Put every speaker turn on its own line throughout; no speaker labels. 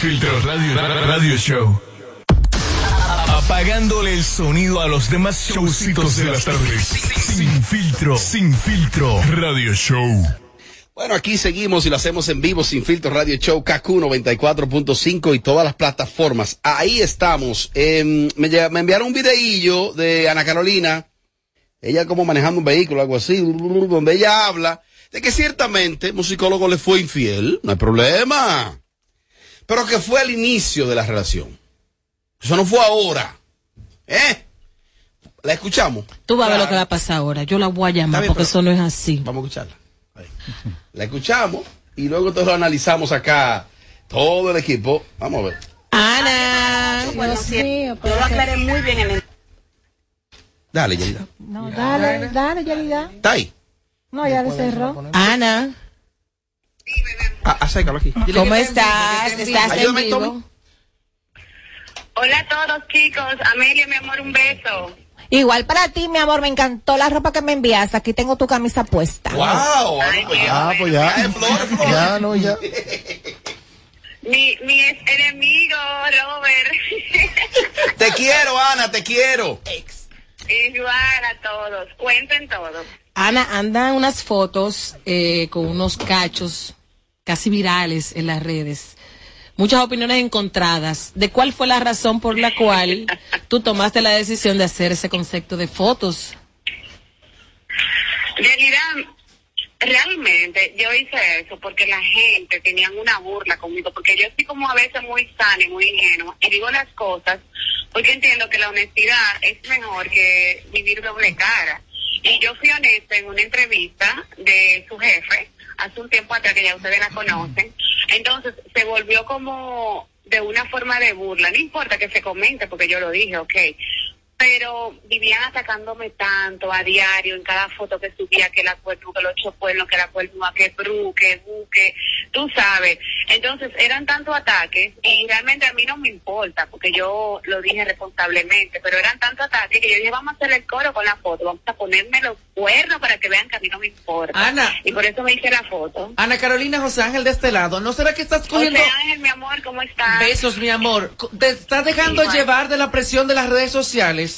Sin filtro radio, radio show. Apagándole el sonido a los demás showcitos de las tardes. Sin filtro, sin filtro radio show.
Bueno, aquí seguimos y lo hacemos en vivo sin filtro Radio Show KQ 94.5 y todas las plataformas. Ahí estamos. Em, me, enviaron un videillo de Ana Carolina, ella como manejando un vehículo, algo así, donde ella habla de que ciertamente musicólogo le fue infiel, no hay problema, pero que fue al inicio de la relación. Eso no fue ahora. ¿Eh? ¿La escuchamos?
Tú vas a ver lo que va a pasar ahora. Yo la voy a llamar
bien,
porque eso no es así.
Vamos a escucharla. Ahí. La escuchamos y luego todos lo analizamos acá, todo el equipo. Vamos a ver.
Ana.
Dios mío, yo lo aclaré muy bien en el...
Dale, Yerida.
No, dale, dale, Yerida.
¿Está ahí?
No, ya le cerró.
Ana.
Ah, acércalo aquí.
¿Cómo estás? ¿Estás en
Ayúdame,
vivo?
Tommy.
Hola a todos chicos, Amelia mi amor un beso.
Igual para ti, mi amor, me encantó la ropa que me enviaste. Aquí tengo tu camisa puesta.
¡Wow!
Ay,
pues ya, pues ya. es flor, es flor.
Ya, no, ya.
Mi, mi ex enemigo Robert.
Te quiero, Ana, te quiero.
Igual a todos, cuenten todo.
Ana, andan unas fotos eh, con unos cachos casi virales en las redes. Muchas opiniones encontradas. ¿De cuál fue la razón por la cual tú tomaste la decisión de hacer ese concepto de fotos?
Realidad, realmente yo hice eso porque la gente tenían una burla conmigo, porque yo estoy como a veces muy sana y muy ingenua y digo las cosas porque entiendo que la honestidad es mejor que vivir doble cara. Y yo fui honesta en una entrevista de su jefe hace un tiempo atrás, que ya ustedes la conocen. Entonces se volvió como de una forma de burla. No importa que se comente porque yo lo dije, ok pero vivían atacándome tanto a diario en cada foto que subía que la cuerno, que los ocho cuernos, que la cuerno, que bru, que buque, tú sabes. Entonces eran tantos ataques y realmente a mí no me importa porque yo lo dije responsablemente, pero eran tantos ataques que yo dije vamos a hacer el coro con la foto, vamos a ponerme los cuernos para que vean que a mí no me importa.
Ana.
Y por eso me hice la foto.
Ana Carolina José Ángel de este lado, ¿no será que estás cogiendo
José Ángel, mi amor, ¿cómo estás?
besos, mi amor? ¿Te estás dejando llevar de la presión de las redes sociales?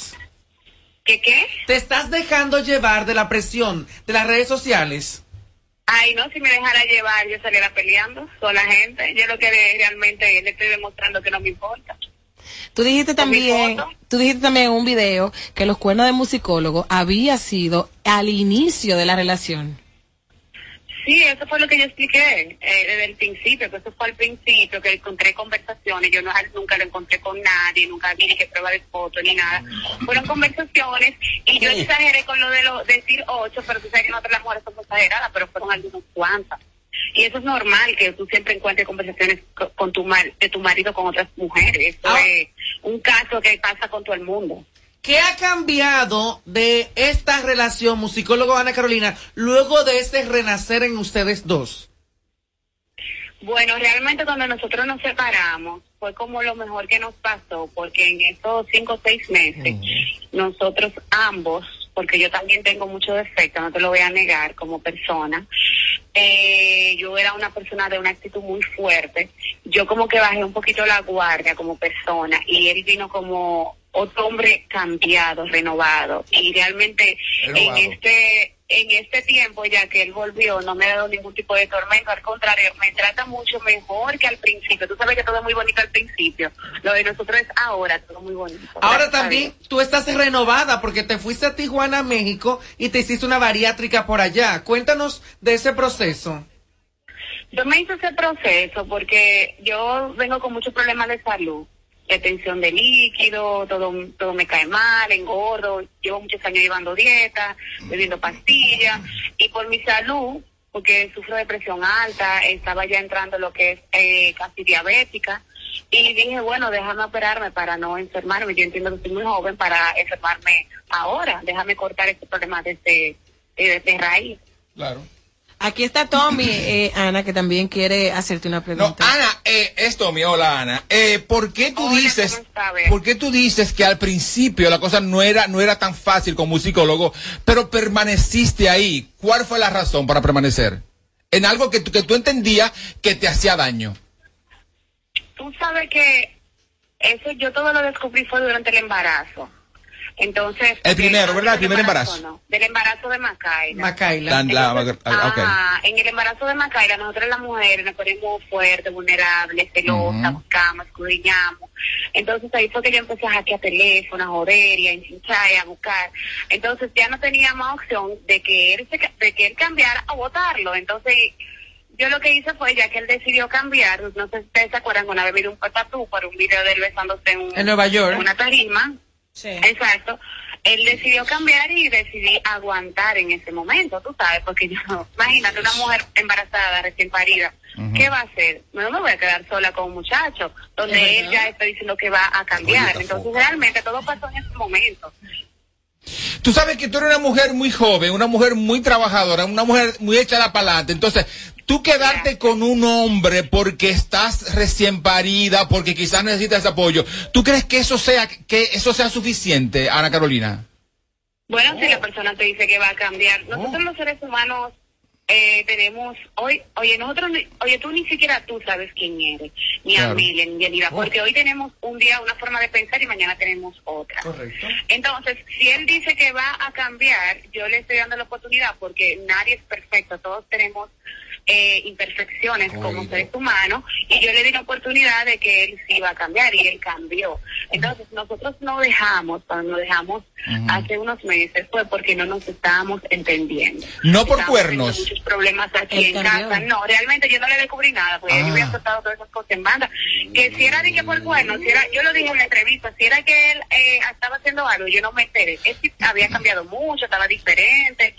¿Qué qué?
¿Te estás dejando llevar de la presión de las redes sociales?
Ay, no, si me dejara llevar, yo saliera peleando con la gente. Yo lo que realmente le estoy demostrando que no me importa.
Tú dijiste también, tú dijiste también en un video que los cuernos de musicólogo había sido al inicio de la relación.
Sí, eso fue lo que yo expliqué eh, desde el principio, que eso fue al principio, que encontré conversaciones, yo no, nunca lo encontré con nadie, nunca vi ni que prueba de foto ni nada. Fueron conversaciones y yo exageré con lo de lo, decir ocho, pero tú sabes que nosotras las mujeres somos exageradas, pero fueron algunas cuantas. Y eso es normal, que tú siempre encuentres conversaciones co- con, tu mar, de tu marido con otras mujeres. Eso
Ah.
es un caso que pasa con todo el mundo.
¿Qué ha cambiado de esta relación musicólogo Ana Carolina luego de este renacer en ustedes dos?
Bueno, realmente cuando nosotros nos separamos fue como lo mejor que nos pasó, porque en esos cinco o seis meses nosotros ambos, porque yo también tengo mucho defecto, no te lo voy a negar como persona, eh, yo era una persona de una actitud muy fuerte, yo como que bajé un poquito la guardia como persona y él vino como otro hombre cambiado, renovado y realmente
Renovado.
en este en este tiempo ya que él volvió no me ha dado ningún tipo de tormento, al contrario, me trata mucho mejor que al principio. Tú sabes que todo es muy bonito al principio. Lo de nosotros es ahora todo muy bonito.
Ahora también tú estás renovada porque te fuiste a Tijuana, México y te hiciste una bariátrica por allá. Cuéntanos de ese proceso.
Yo me hice ese proceso porque yo vengo con muchos problemas de salud, retención de líquido, todo, todo me cae mal, engordo, llevo muchos años llevando dieta, bebiendo pastillas, y por mi salud, porque sufro de presión alta, estaba ya entrando lo que es eh, casi diabética, y dije, bueno, déjame operarme para no enfermarme, yo entiendo que soy muy joven para enfermarme ahora, déjame cortar este problema desde, desde raíz.
Claro.
Aquí está Tommy, eh, Ana, que también quiere hacerte una
No,
pregunta.
Ana, eh, esto, mi hola Ana. Eh, ¿Por qué tú
Hola,
dices, por qué tú dices que al principio la cosa no era, no era tan fácil como musicólogo, pero permaneciste ahí? ¿Cuál fue la razón para permanecer? En algo que, tú- que tú entendías que te hacía daño.
Tú sabes que eso yo todo lo descubrí fue durante el embarazo. Entonces.
El primero, ¿verdad? El primer embarazo.
no, del embarazo de Macaila.
Macaila.
La- la-
Entonces,
ah,
en el embarazo de Macaila, nosotros las mujeres nos ponemos fuertes, vulnerables, celosas, buscamos, escudriñamos. Entonces ahí fue que yo empecé a hackear teléfonos, a joder y a hinchar y a buscar. Entonces ya no teníamos opción de que él, se, ca- de que él cambiara o votarlo. Entonces yo lo que hice fue, ya que él decidió cambiar, no sé si ustedes se acuerdan, una vez vi un patatú por un video de él besándose en, un-
En Nueva York.
en una tarima.
Sí.
Exacto. Él decidió cambiar y decidí aguantar en ese momento, tú sabes, porque yo, imagínate una mujer embarazada, recién parida, ¿qué va a hacer? No me voy a quedar sola con un muchacho, donde él ya está diciendo que va a cambiar. Entonces realmente todo pasó en ese momento.
Tú sabes que tú eres una mujer muy joven, una mujer muy trabajadora, una mujer muy echada para adelante. Entonces, tú quedarte con un hombre porque estás recién parida, porque quizás necesitas apoyo, ¿tú crees que eso sea, que eso sea suficiente, Ana Carolina?
Bueno, si la persona te dice que va a cambiar, nosotros los seres humanos eh, tenemos, hoy, oye, nosotros, oye, tú ni siquiera tú sabes quién eres, ni
Claro.
Amelia, ni Yanira, porque hoy tenemos un día una forma de pensar y mañana tenemos otra.
Correcto.
Entonces, si él dice que va a cambiar, yo le estoy dando la oportunidad porque nadie es perfecto, todos tenemos eh, imperfecciones como seres humanos y yo le di la oportunidad de que él sí iba a cambiar y él cambió. Entonces, nosotros no dejamos, cuando nos dejamos hace unos meses fue porque no nos estábamos entendiendo.
No por
Estábamos
cuernos.
muchos problemas aquí
Él
en
cambió.
casa. No, realmente yo no le descubrí nada, porque yo
Ah.
había soltado todas esas cosas en banda. Que si era de que por cuernos, si era, yo lo dije en la entrevista, si era que él eh, estaba haciendo algo, yo no me enteré. Es que había cambiado mucho, estaba diferente,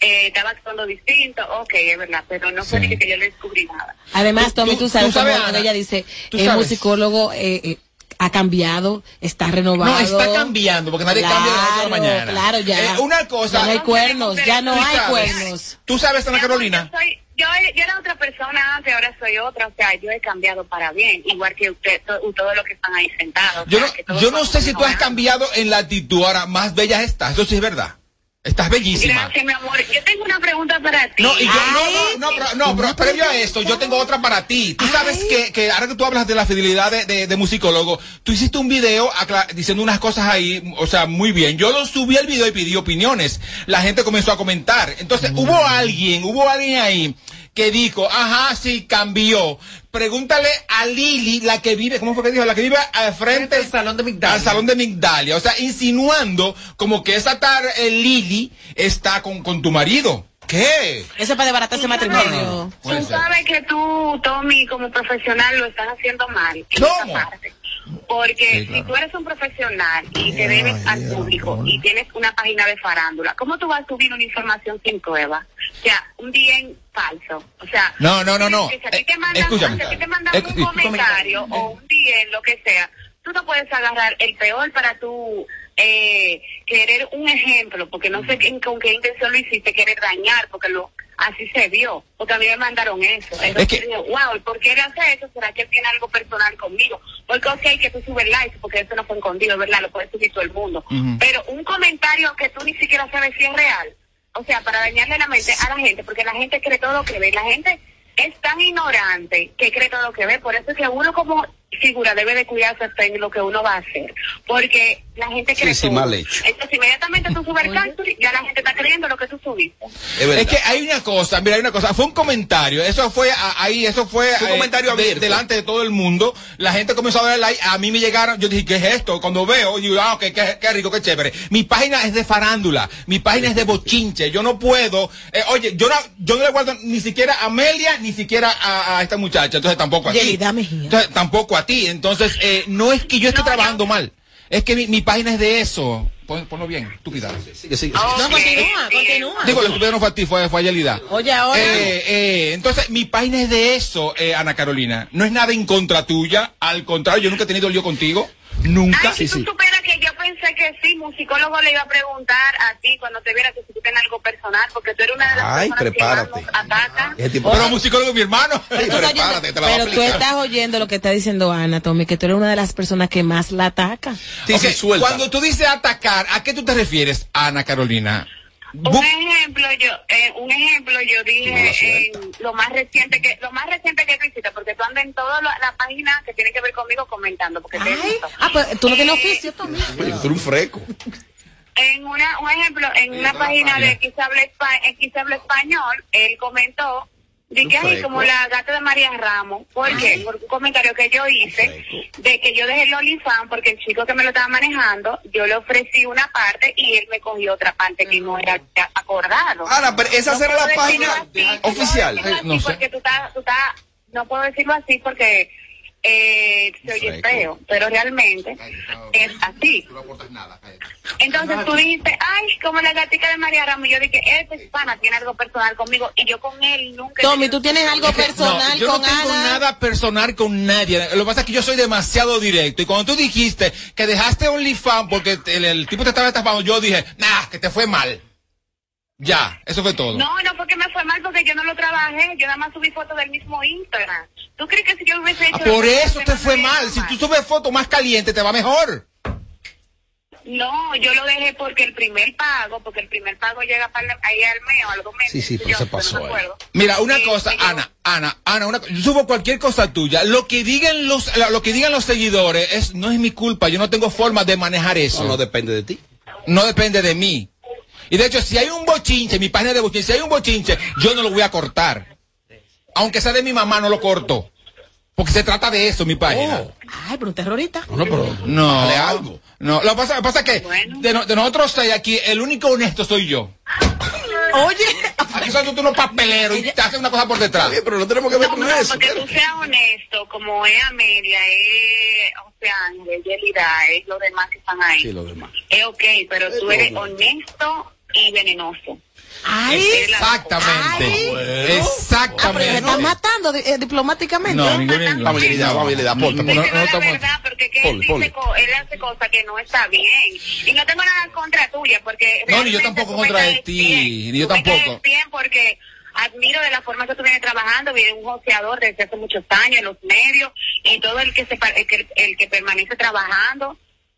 eh, estaba actuando distinto, ok, es verdad, pero no fue
Sí.
de que yo le descubrí nada.
Además, Tommy,
tú-
tú, sabes,
tú sabes, Ana,
ella dice, el musicólogo eh, eh, ha cambiado, está renovado.
No, está cambiando, porque nadie cambia de la noche a la
Claro,
mañana.
Claro, ya.
Eh, una cosa-
Ya no hay cuernos, ya no hay
sabes.
cuernos.
Tú sabes, Ana Carolina.
Yo, soy, yo, yo era otra persona antes, ahora soy otra, o sea, yo he cambiado para bien, igual que usted, to- todos los que están ahí sentados. o
Yo
sea,
no, yo no sé si tú has cambiado en la actitud, ahora más bella estás, eso sí es verdad. Estás bellísima.
Gracias, mi amor. Yo tengo una pregunta para ti.
No, y yo, no,
Ay,
no, no, pero, no, pero previo a esto, yo tengo otra para ti. Tú sabes que, que ahora que tú hablas de la fidelidad de, de, de musicólogo, tú hiciste un video diciendo unas cosas ahí, o sea, muy bien. Yo lo subí el video y pedí opiniones. La gente comenzó a comentar. Entonces, hubo alguien, hubo alguien ahí que dijo, ajá, sí, cambió. Pregúntale a Lili, la que vive, ¿cómo fue que dijo? La que vive al frente
al salón de Migdalia.
Al salón de Migdalia. O sea, insinuando como que esa tar eh, Lili está con, con tu marido. ¿Qué?
Eso es para desbaratar ese matrimonio.
Tú sabes que tú, Tommy, como profesional, lo estás haciendo mal.
¿Cómo?
esa parte. Porque
Sí,
si tú eres un profesional y te debes al público y tienes una página de farándula, ¿cómo tú vas a subir una información sin prueba? O sea, un bien falso. O sea,
No, no, no, no.
si a ti te mandan,
escúchame.
si a ti te mandan un comentario o un bien, lo que sea, tú no puedes agarrar el peor para tú eh, querer un ejemplo, porque no sé qué- con qué intención lo hiciste, querer dañar, porque lo así se vio, porque a mí me mandaron eso. Entonces
Es que-
wow, ¿y ¿por qué él hace eso? ¿Será que él tiene algo personal conmigo? Porque ok, que tú subes likes, porque eso no fue escondido, ¿verdad? Lo puede subir todo el mundo. Pero un comentario que tú ni siquiera sabes si es real, o sea, para dañarle la mente a la gente, porque la gente cree todo lo que ve, la gente es tan ignorante que cree todo lo que ve, por eso es que uno como figura debe de cuidarse hasta en lo que uno va a hacer, porque la gente cree
Sí, sí, mal hecho.
Entonces inmediatamente tú subes el capture, ya la gente está creyendo lo que tú subiste.
Es verdad.
Es que hay una cosa, mira, hay una cosa, fue un comentario, eso fue a- ahí, eso fue
Un
eh,
comentario
de-
abierto.
delante de todo el mundo, la gente comenzó a dar like, a mí me llegaron, yo dije, ¿qué es esto? Cuando veo, digo, ah, ok, qué, qué rico, qué chévere. Mi página es de farándula, mi página es de bochinche, yo no puedo, eh, oye, yo no, yo no le guardo ni siquiera a Amelia, ni siquiera a, a esta muchacha, entonces tampoco a ti.
Yelida Mejía.
Entonces tampoco a ti, entonces eh, no es que yo esté
No,
trabajando mal, es que mi, mi página es de eso. Pon- ponlo bien, estúpida.
Oh,
sigue.
No, continúa,
bien.
continúa.
Digo, la estúpida no fue a ti, fue, fue a Yelida.
Oye, ahora.
Eh, eh, entonces, mi página es de eso, eh, Ana Carolina. No es nada en contra tuya. Al contrario, yo nunca he tenido lío contigo. Nunca.
Ay, si tú que sí, musicólogo le iba a preguntar a ti cuando te viera que si tú tienes algo personal, porque tú eres una de las
Ay,
personas
prepárate.
que más nos ataca.
Tipo-
Pero musicólogo es mi hermano.
Sí,
estás
prepárate, te la
pero tú estás oyendo lo que está diciendo Ana, Tommy, que tú eres una de las personas que más la ataca.
Sí, sí,
Ok,
suelta.
Cuando tú dices atacar, ¿a qué tú te refieres, Ana Carolina? Bu-
Un ejemplo, yo, eh, un ejemplo, yo dije en lo más reciente que, lo más reciente que tú hiciste, porque tú andas en toda la, la página que tiene que ver conmigo comentando, porque te
ah, pues tú no tienes
Eh,
oficio.
Oye, tú eres un freco.
En una, un ejemplo, en una página de X habla español, él comentó de que
Un
ay, como la gata de María Ramos. ¿Por qué? Por un comentario que yo hice de que yo dejé el OnlyFans porque el chico que me lo estaba manejando, yo le ofrecí una parte y él me cogió otra parte que no era acordado.
Ana, pero esa
No
será la página
así, no
oficial.
no
así
sé.
Porque tú estás, tú estás, no puedo decirlo así porque eh, se oye feo, pero realmente es así. Entonces tú dijiste, ay, como la gatica de María Ramos. Yo dije, esta hispana tiene algo personal conmigo y yo con él nunca.
Tommy, tú tienes algo personal
no, yo
con
no tengo
Ana.
nada personal con nadie. Lo que pasa es que yo soy demasiado directo. Y cuando tú dijiste que dejaste OnlyFans porque el, el tipo te estaba estafando, yo dije, nah, que te fue mal. Ya, eso fue todo.
No, no porque me fue mal porque yo no lo trabajé. Yo nada más subí fotos del mismo Instagram. ¿Tú crees que si yo hubiese hecho
Ah, por
eso,
te fue mal. Si tú subes fotos más calientes, te va mejor.
No, yo lo dejé porque el primer pago, porque el primer pago llega para ahí al mes o a los dos meses.
Sí, sí, pero
yo,
se
no
pasó
acuerdo.
Mira, una
Eh,
cosa, Ana, Ana, Ana, una, yo subo cualquier cosa tuya. Lo que digan los, lo que digan los seguidores es, no es mi culpa. Yo no tengo forma de manejar eso.
No, no depende de ti.
no depende de mí. Y de hecho, si hay un bochinche, mi página de bochinche, si hay un bochinche, yo no lo voy a cortar. Aunque sea de mi mamá, no lo corto. Porque se trata de eso, mi página.
Oh.
Ay, pero un terrorista.
No, no, pero
No.
dale algo.
No, lo que pasa, lo que pasa es que
Bueno.
de, no- de nosotros seis aquí, el único honesto soy yo.
Oye,
Aquí son tú unos papeleros y te hacen una cosa por detrás.
bien, pero no tenemos que ver
No,
con
no,
eso.
porque tú seas honesto, como es Amelia, es Oceángel, es Yelida, es los demás que están ahí.
Sí, lo demás.
Es ok, pero tú
Es
eres
lo
honesto y venenoso.
ay.
Exactamente.
Ay.
Bueno.
Ah,
Exactamente.
están matando eh, diplomáticamente.
No, inglés.
Vamos, Yelida, vamos, Yelida,
No, no,
es
no
la
estamos-
verdad, porque que
Ponle,
él,
ponle.
dice él hace cosas que no está bien. Y no tengo nada contra tuya, porque...
No, ni yo tampoco contra de ti, ni yo tampoco.
bien porque admiro de la forma que tú vienes trabajando, vienes un joseador desde hace muchos años en los medios y todo el que se el que, el que permanece trabajando.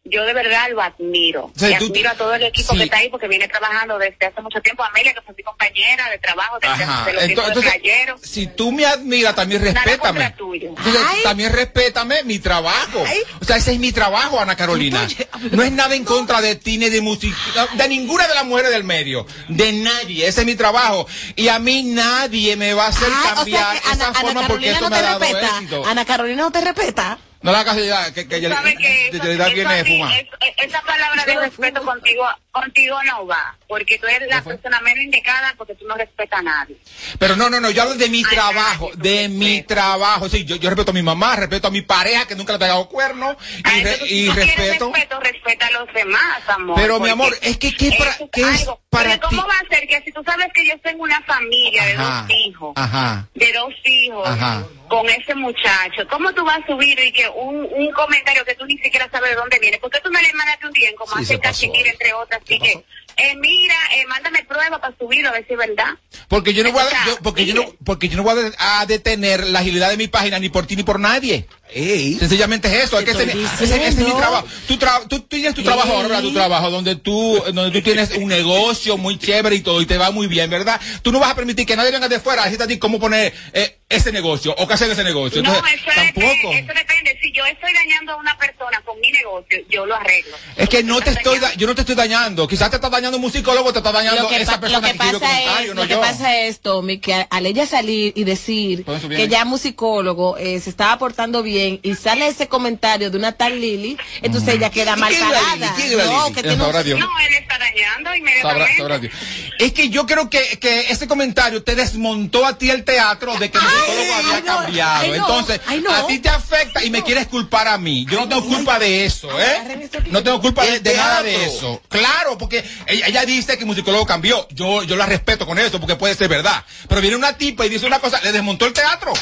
Yo de verdad lo admiro.
O sea,
y
tú-
admiro a todo el equipo
sí.
que está ahí porque viene trabajando desde hace mucho tiempo. Amelia, que fue mi compañera de trabajo desde
Ajá.
hace los tiempos de
Entonces,
playero.
si tú me admiras, también respétame.
tuyo.
Entonces, también respétame mi trabajo.
Ay.
O sea, ese es mi trabajo, Ana Carolina. No es nada en contra de ti ni de música, de ninguna de las mujeres del medio. De nadie. Ese es mi trabajo. Y a mí nadie me va a hacer
Ay, o
cambiar
sea
esa
Ana,
forma
Ana
porque
Carolina
eso
no
me ha dado
respeta.
éxito.
Ana Carolina no te respeta.
No la casualidad que, que
Tú sabes que
que
eso-
viene
ti,
fumar.
es- es- esa palabra de respeto contigo contigo no va, porque tú eres la persona menos indicada porque tú no respetas a nadie.
Pero no, no, no, yo hablo de mi
Ay,
trabajo,
ay,
de mi
respeto.
trabajo. Sí, yo, yo respeto a mi mamá, respeto a mi pareja que nunca le ha pegado cuerno y, re-
entonces,
y
si
respeto.
respeto, respeta a los demás, amor.
Pero, mi amor, es que ¿qué para- qué es
algo.
para
Porque ¿Cómo
ti?
va a ser que si tú sabes que yo tengo una familia de dos hijos,
ajá.
de dos hijos,
Ajá.
con ese muchacho, ¿cómo tú vas a subir y que un, un comentario que tú ni siquiera sabes de dónde viene? Porque tú me le mandaste un día en como
Sí,
hace. Cachiquir, entre otras, que, eh, mira, eh, mándame prueba para subirlo, a ver si es verdad.
Porque yo no voy a, yo- porque yo no, porque yo no voy a, a detener la agilidad de mi página ni por ti ni por nadie.
Ey,
Sencillamente es eso, es que ese, ese- ese es mi trabajo. Tú, tra- tú tienes tu trabajo ahora. Tu trabajo, donde tú, donde tú tienes un negocio muy chévere y todo, y te va muy bien, ¿verdad? Tú no vas a permitir que nadie venga de fuera a decirte a ti cómo poner eh, ese negocio o qué hacer ese negocio.
No, eso
tampoco.
depende, eso depende. Si yo estoy dañando a una persona con mi negocio, yo lo arreglo.
Es que no te estoy, da- yo no te estoy dañando. Quizás te está dañando un musicólogo, te está dañando
que,
esa
pa- lo
persona
que
que,
pasa es,
no
lo que
yo.
pasa es, Tommy, que a- al ella salir y decir que ya musicólogo eh, se estaba portando bien y sale ese comentario de una tal Lili, entonces ella queda
¿Y
mal parada.
Lili? ¿Quién es la
No, que tiene un-
sabrá Dios.
No, él está dañando
Sabrá-
inmediatamente.
sabrá Dios. Es que yo creo que, que ese comentario te desmontó a ti el teatro de que musicólogo
Ay,
había cambiado. Entonces, a ti te afecta y me quieres culpar a mí. Yo no tengo culpa de eso, ¿eh? No tengo culpa de, nada de eso. Claro, porque ella, ella dice que el musicólogo cambió. Yo, yo la respeto con eso porque puede ser verdad. Pero viene una tipa y dice una cosa, le desmontó el teatro.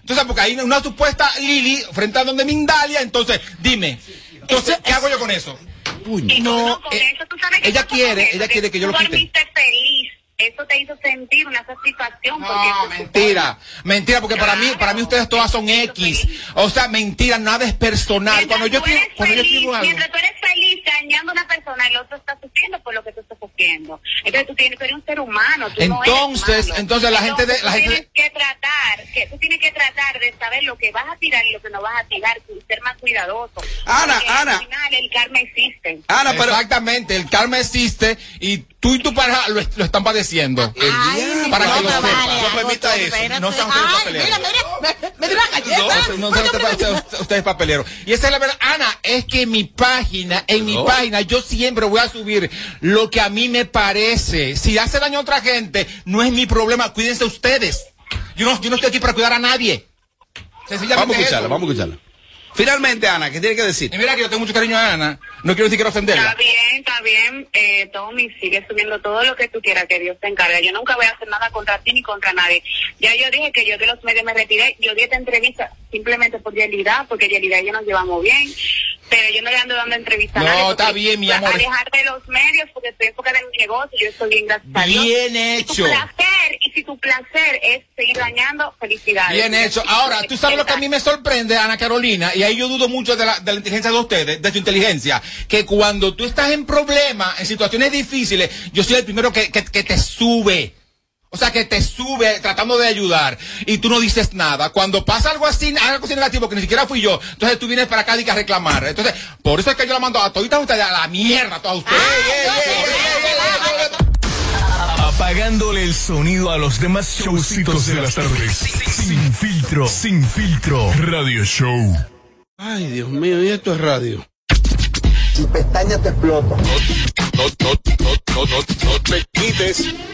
Entonces, porque hay una supuesta Lili frente a donde Mindalia, entonces, dime. Entonces, ¿qué hago yo con eso?
Y
No,
no, con
eh,
eso, tú sabes que
ella quiere, ella quiere que yo lo quite.
feliz. Eso te hizo sentir una satisfacción.
No, mentira, mentira, porque para mí, para mí ustedes todas son X. O sea, mentira, nada es personal.
Mientras
Cuando yo
eres
cuando yo
feliz,
escribo algo.
Mientras tú eres feliz dañando a una persona, el otro está sufriendo por lo que tú estás sufriendo. Entonces tú tienes, tú eres un ser humano. Tú no eres
Entonces, entonces la gente de- la
tú
gente de-
tienes que tratar, que tú tienes que tratar de saber lo que vas a tirar y lo que no vas a tirar, y ser más cuidadoso.
Ana,
Porque
Ana.
Al final el karma existe.
Ana, pero.
Exactamente, el karma existe y tú y tu pareja lo, lo están padeciendo. para que
no,
lo
vale,
No permita eso.
No sean ustedes papeleros.
mira, mira, me, me dio una galleta.
No, no, no, usted, usted- usted es papelero. Y esa es la verdad. Ana, es que en mi página, en mi página, yo siempre voy a subir lo que a mí me parece. Si hace daño a otra gente, no es mi problema. Cuídense ustedes. Yo no, yo no estoy aquí para cuidar a nadie. Sencillamente
Vamos a escucharla, vamos a escucharla. Finalmente, Ana, ¿qué tiene que decir?
Y mira que yo tengo mucho cariño a Ana. No quiero decir que quiero
Está
ofenderla.
bien, está bien. Eh, Tommy, sigue subiendo todo lo que tú quieras, que Dios te encarga. Yo nunca voy a hacer nada contra ti ni contra nadie. Ya yo dije que yo de los medios me retiré. Yo di esta entrevista simplemente por realidad, porque realidad ya nos llevamos bien. Pero yo no le ando dando entrevistas
No, está bien, mi amor.
Alejar de los medios, porque estoy enfocada en mi negocio. Yo estoy bien, gracias.
Bien
Y tu
hecho.
placer, y si tu placer es seguir dañando, felicidades.
Bien hecho. Ahora, tú sabes lo que a mí me sorprende, Ana Carolina, y ahí yo dudo mucho de la, de la inteligencia de ustedes, de su inteligencia, que cuando tú estás en problemas, en situaciones difíciles, yo soy el primero que, que, que te sube. O sea, que te sube tratando de ayudar y tú no dices nada. Cuando pasa algo así, algo así negativo que ni siquiera fui yo, entonces tú vienes para acá y que a reclamar. Entonces, por eso es que yo la mando a toditas ustedes a la mierda, a todas ustedes.
Apagándole el sonido a los demás showcitos de las tardes. Sin filtro, sin filtro. Radio Show.
Ay, Dios mío, y esto es radio.
Tu pestaña te explota.
No, no, no, no, no, no te quites.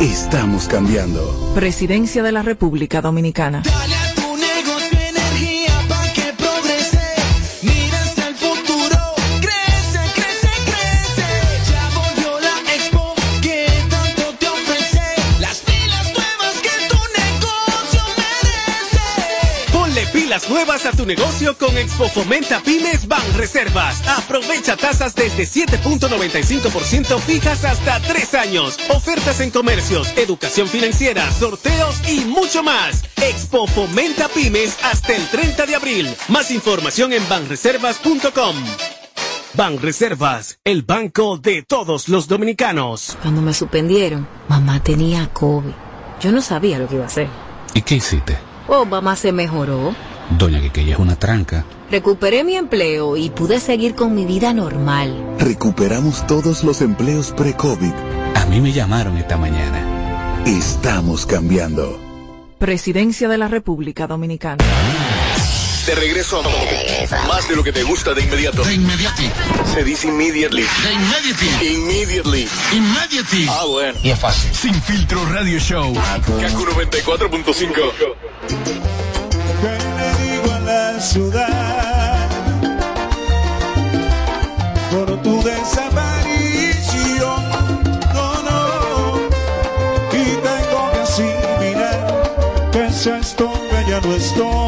Estamos cambiando.
Presidencia de la República Dominicana.
Pilas nuevas
a tu negocio con Expo Fomenta Pymes Ban Reservas. Aprovecha tasas desde 7.95% fijas hasta 3 años. Ofertas en comercios, educación financiera, sorteos y mucho más. Expo Fomenta Pymes hasta el 30 de abril. Más información en banreservas.com. Ban Reservas, el banco de todos los dominicanos.
Cuando me suspendieron, mamá tenía COVID. Yo no sabía lo que iba a hacer.
¿Y qué hiciste?
Oh, mamá se mejoró.
Doña que ella es una tranca.
Recuperé mi empleo y pude seguir con mi vida normal.
Recuperamos todos los empleos pre-COVID.
A mí me llamaron esta mañana.
Estamos cambiando.
Presidencia de la República Dominicana.
De regreso a más de lo que te gusta de inmediato. De inmediati. Se dice immediately. De immediately. Immediately. Immediately. Ah, bueno. Y es fácil. Sin filtro radio show. Kaku 94.5.
ciudad por tu desaparición. No, no, y tengo que asimilar que si esto que ya no estoy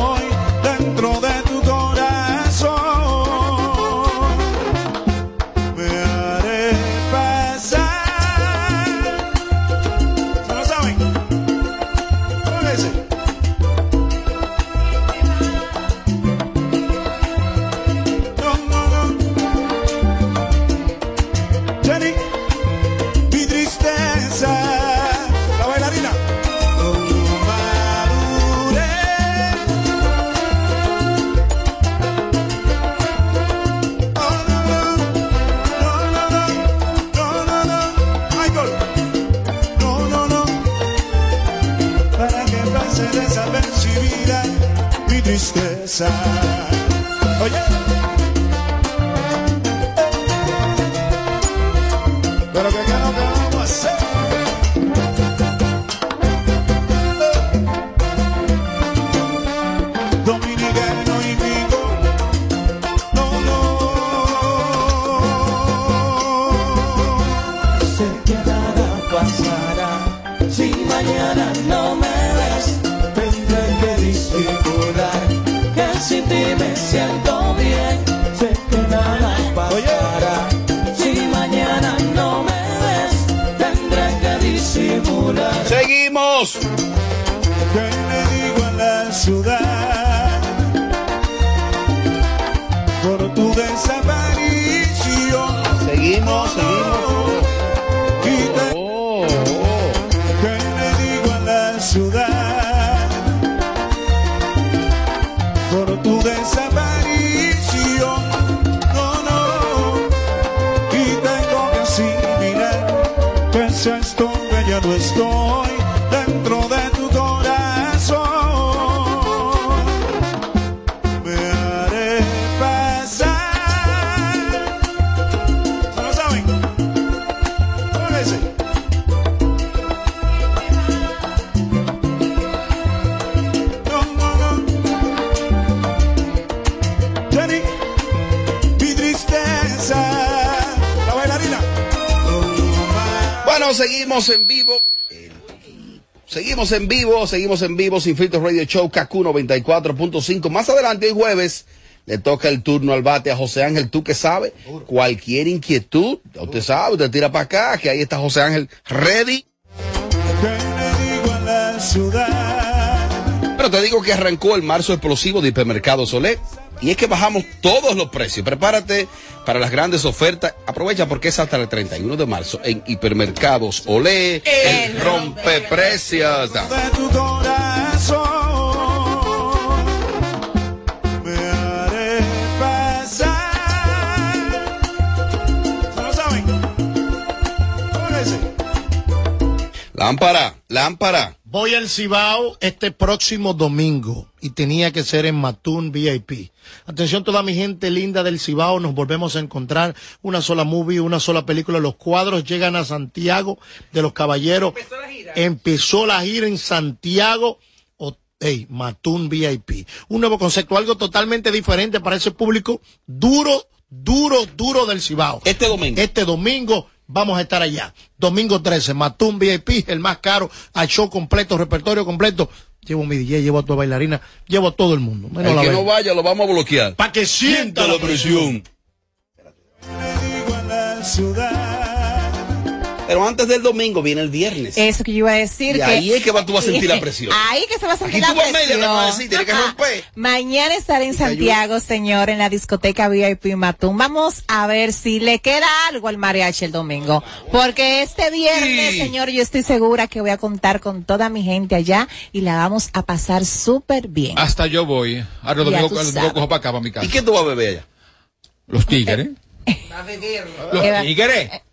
seguimos en vivo. Seguimos en vivo, seguimos en vivo, Sin Filtros Radio Show, KQ 94.5. Más adelante, hoy jueves, le toca el turno al bate a José Ángel. Tú que sabe, cualquier inquietud, usted sabe, usted tira para acá, que ahí está José Ángel ready. Pero te digo que arrancó el marzo explosivo de Hipermercado Solé. Y es que bajamos todos los precios. Prepárate para las grandes ofertas. Aprovecha porque es hasta el 31 de marzo en Hipermercados Olé. El rompeprecios.
de tu corazón. Me haré pasar. ¿No lo saben? ¿Cómo que dice?
Lámpara, lámpara.
Voy al Cibao este próximo domingo y tenía que ser en Matún VIP. Atención toda mi gente linda del Cibao, nos volvemos a encontrar una sola movie, una sola película. Los cuadros llegan a Santiago de los Caballeros. Empezó la gira en Santiago. O- Ey, Matún VIP. Un nuevo concepto, algo totalmente diferente para ese público duro, duro, duro del Cibao.
Este domingo.
Este domingo vamos a estar allá. Domingo 13, Matún VIP, el más caro, a show completo, repertorio completo. Llevo mi DJ, llevo a tu bailarina, llevo a todo el mundo. menos
El que no vaya lo vamos a bloquear.
Pa' que sienta la presión.
Digo a la ciudad.
Pero antes del domingo viene el viernes.
Eso que yo iba a decir.
Y
que,
ahí es que va- tú vas a sentir la presión.
Ahí que se va a sentir
Aquí
la
tú vas a media,
presión.
te van a decir, que romper.
Mañana estaré en Santiago, señor, en la discoteca VIP Matún. Vamos a ver si le queda algo al mariachi el domingo. Porque este viernes,
Sí.
señor, yo estoy segura que voy a contar con toda mi gente allá y la vamos a pasar súper bien.
Hasta yo voy. Ahora el
Ya
domingo, cojo para acá, para mi casa.
¿Y qué tú vas a beber allá?
Los tigres. Los
Eva-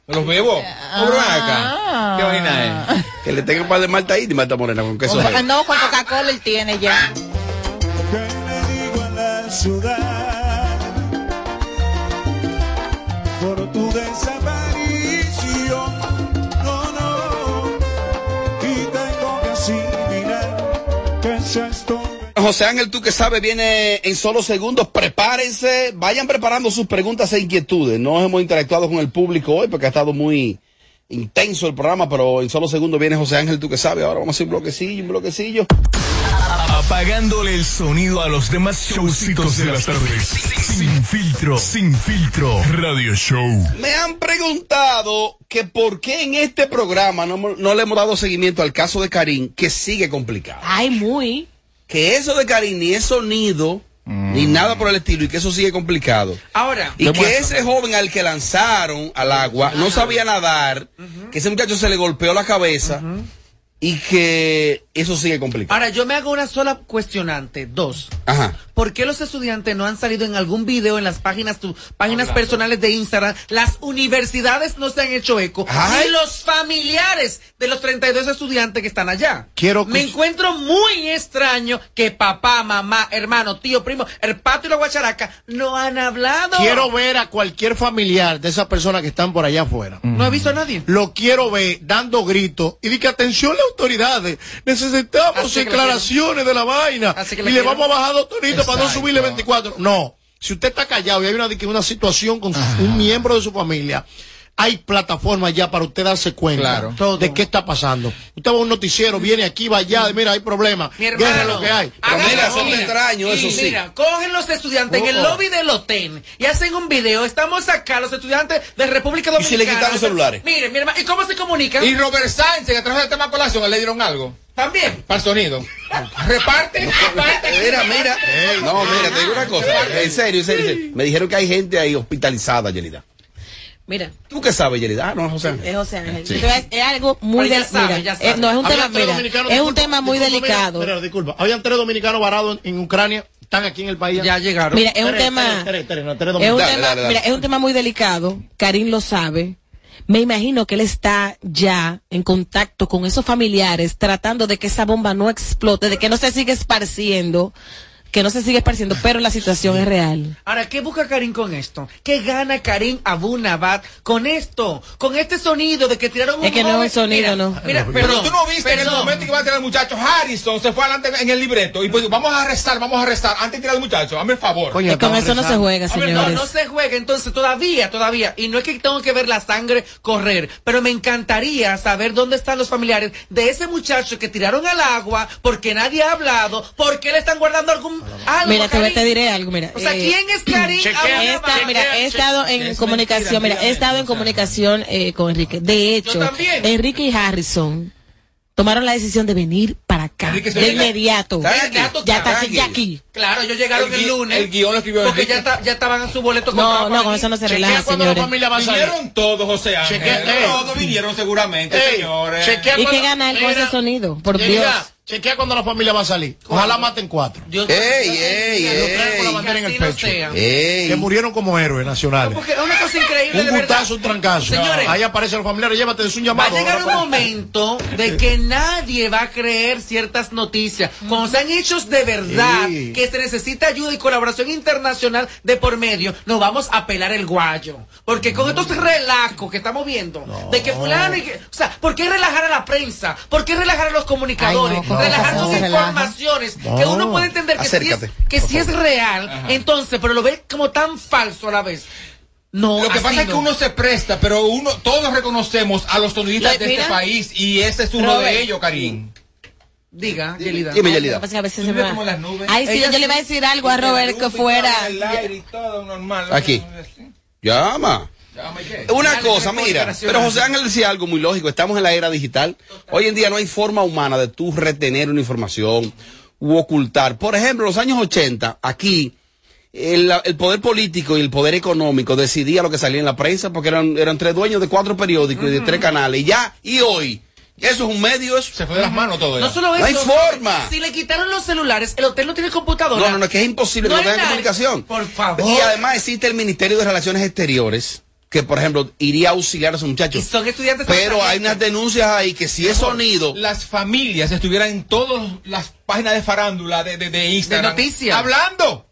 tigres. Los bebo. Pero ven acá. ¿Qué vaina es?
Que le tenga un par de malta ahí y malta morena con queso.
No, con Coca-Cola él tiene ya.
¿Qué le digo a la ciudad
José Ángel, tú que sabes, viene en solo segundos. Prepárense, vayan preparando sus preguntas e inquietudes. No hemos interactuado con el público hoy porque ha estado muy intenso el programa, pero en solo segundos viene José Ángel, tú que sabes. Ahora vamos a hacer un bloquecillo, un bloquecillo.
Apagándole el sonido a los demás showcitos de las tardes. Sin filtro, sin filtro. Radio Show.
Me han preguntado que por qué en este programa no, no le hemos dado seguimiento al caso de Karim, que sigue complicado.
Ay, muy.
Que eso de Karim ni es sonido, ni nada por el estilo, y que eso sigue complicado.
Ahora,
Y que ese joven al que lanzaron al agua no sabía nadar, que ese muchacho se le golpeó la cabeza y que eso sigue complicado.
ahora yo me hago una sola cuestionante. Dos.
Ajá.
¿Por qué los estudiantes no han salido en algún video en las páginas, tus páginas personales de Instagram? Las universidades no se han hecho eco.
Ay.
Y los familiares de los 32 estudiantes que están allá.
Quiero
Me encuentro muy extraño que papá, mamá, hermano, tío, primo, el pato y la guacharaca no han hablado.
Quiero ver a cualquier familiar de esas personas que están por allá afuera.
No he visto a nadie.
Lo quiero ver dando gritos y di que atención las autoridades. Necesitamos
Así
declaraciones de la vaina.
Así que
y le
quiero.
vamos a bajar dos toritos para no
Exacto.
subirle 24. No. Si usted está callado y hay una, una situación con su- un miembro de su familia, hay plataformas ya para usted darse cuenta
Claro.
de qué está pasando. Usted va a un noticiero, viene aquí, va allá, mira, hay problemas. Guerra lo que hay.
hagan
mira, son
mira.
extraños, eso
Y
sí.
Mira, cogen los estudiantes en el
Oh.
lobby del hotel y hacen un video. Estamos acá, los estudiantes de República
¿Y
Dominicana.
si le quitan los celulares?
Miren, mi hermano, ¿y cómo se comunican?
Y Robert Sánchez, que trajo el tema a colación, ¿le dieron algo?
También.
Para el sonido. Reparte, reparte.
Mira, mira. No, mira, te digo una cosa. En serio, en serio. en serio. Me dijeron que hay gente ahí hospitalizada, Yelida.
Mira,
¿Tú qué sabes, Yelida? Ah, no, José.
es José Ángel.
Sí.
Es algo muy
Pero ya
del-
sabe,
mira,
ya sabe.
eh, no es un tema, mira, es un
disculpa,
tema muy
disculpa,
delicado.
mira, disculpa. Habían tres dominicanos varados en, en Ucrania, están aquí en el país.
Ya llegaron.
Mira, es un tema, mira, es un tema muy delicado. Karim lo sabe. Me imagino que él está ya en contacto con esos familiares, tratando de que esa bomba no explote, de que no se siga esparciendo, que no se siga esparciendo, pero la situación es real.
Ahora, ¿qué busca Karim con esto? ¿Qué gana Karim Abunabat con esto? Con este sonido de que tiraron un
Es que no es sonido,
Mira,
no.
Mira,
Pero
perdón,
tú no viste en el momento que iba a tirar el muchacho Harrison, se fue adelante en el libreto y pues vamos a arrestar, vamos a arrestar antes de tirar al muchacho, hazme el favor.
Coño,
Y con eso no se juega,
ver, no,
señores.
no se juega, entonces todavía, todavía. Y no es que tengo que ver la sangre correr, pero me encantaría saber dónde están los familiares de ese muchacho que tiraron al agua porque nadie ha hablado, porque le están guardando algún algo.
Mira, te,
Karim.
te diré algo, mira.
O sea,
eh,
¿quién es Karim
esta- mira, he estado en
Es
comunicación,
mentira,
mira, he estado en comunicación eh, con Enrique. De hecho. Enrique y Harrison tomaron la decisión de venir para acá de inmediato. Ya está ya aquí.
Claro, ellos llegaron
El
lunes.
el guion lo escribió
Porque ya, está- ya estaban en su boleto
No, no, con eso no se
Chequea
relaja,
cuando la
señores.
familia va a salir.
Vinieron todos, José Ángel.
Chequea.
Todos vinieron seguramente,
Ey,
señores.
chequea
¿Y qué gana él con ese sonido? Por
mira,
Dios.
Chequea cuando la familia va a salir. Ojalá maten cuatro.
Dios
Ey, ey,
con la
ey.
bandera en el
así no
pecho.
sea.
Ey.
Que murieron como héroes nacionales.
Porque es una cosa increíble,
Un
de
gustazo, un trancazo.
Señores,
Ahí aparecen los familiares, llévate de un
Va a
llamado.
llegar un momento de que nadie va a creer ciertas noticias. Cuando sean hechos de verdad, que se necesita ayuda y colaboración internacional de por medio, nos vamos a pelar el guayo. Porque con estos relajos que estamos viendo, de que fulano y que, o sea, ¿por qué relajar a la prensa? ¿Por qué relajar a los comunicadores?
Ay, no, ¿cómo
relajar
relaja?
informaciones que
No.
uno puede entender que sí es, que real, entonces, pero lo ve como tan falso a la vez. No,
Lo que pasa es que
no.
uno se presta, pero uno, todos reconocemos a los sonidistas de
mira.
este país y ese es uno
Robert.
de ellos, Karim.
Diga, Yelida.
Dime, Yelida.
a veces se
como las nubes.
Ay, sí,
Ella
yo le iba a decir algo a Robert que fuera.
El aire y todo normal.
Aquí. Llama. Una cosa, mira, pero José Ángel decía algo muy lógico, estamos en la era digital. Hoy en día no hay forma humana de tú retener una información u ocultar. Por ejemplo, en los años 80, aquí, el, el poder político y el poder económico decidía lo que salía en la prensa porque eran, eran tres dueños de cuatro periódicos y de tres canales. Y ya, y hoy, eso es un medio, eso.
Se fue de las manos todo
No
eso.
solo eso.
No hay forma.
Si le quitaron los celulares, el hotel no tiene computadora.
No, no, no, es que es imposible
No
que no
hay
tengan comunicación.
Por favor.
Y además existe el Ministerio de Relaciones Exteriores, que por ejemplo iría a auxiliar a esos muchachos.
Y son estudiantes
Pero hay unas denuncias ahí que si es sonido,
Las familias estuvieran en todas las páginas de farándula de, de, de Instagram.
De noticias.
Hablando.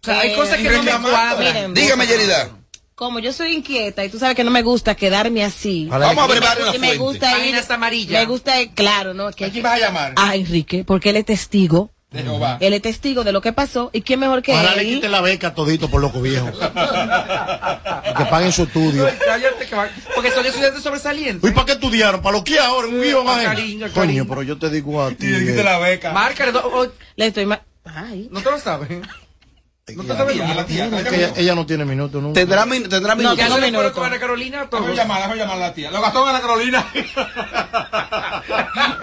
O sea, hay
Eh,
cosas que no me cuadran.
Dígame Yerida.
Como yo soy inquieta y tú sabes que no me gusta quedarme así.
Vamos a brevar una
me gusta ir,
Páginas amarillas.
me gusta claro, ¿no? Que
¿A quién vas a llamar?
a Enrique, porque él es testigo.
De Jehová.
Él es testigo de lo que pasó. ¿Y quién mejor que
le
él?
quiten la beca todito por loco viejo. que paguen su estudio.
Ay, cállate, que va- Porque son estudiantes sobresalientes.
¿Y para qué estudiaron? ¿Para lo que ahora? Un
a
más. Coño, pero yo te digo a ti.
Y le quité
eh,
la beca.
Márcale. No, oh,
Le estoy ma- Ay.
no te lo sabes. No te sabes.
la tía.
ella, ella no tiene minutos nunca.
Tendrá, min- tendrá
No,
minutos.
Le fueron
minutos.
con Ana Carolina
Déjame
todos.
llamar, déjame llamar a la tía. Lo gastó en Ana Carolina.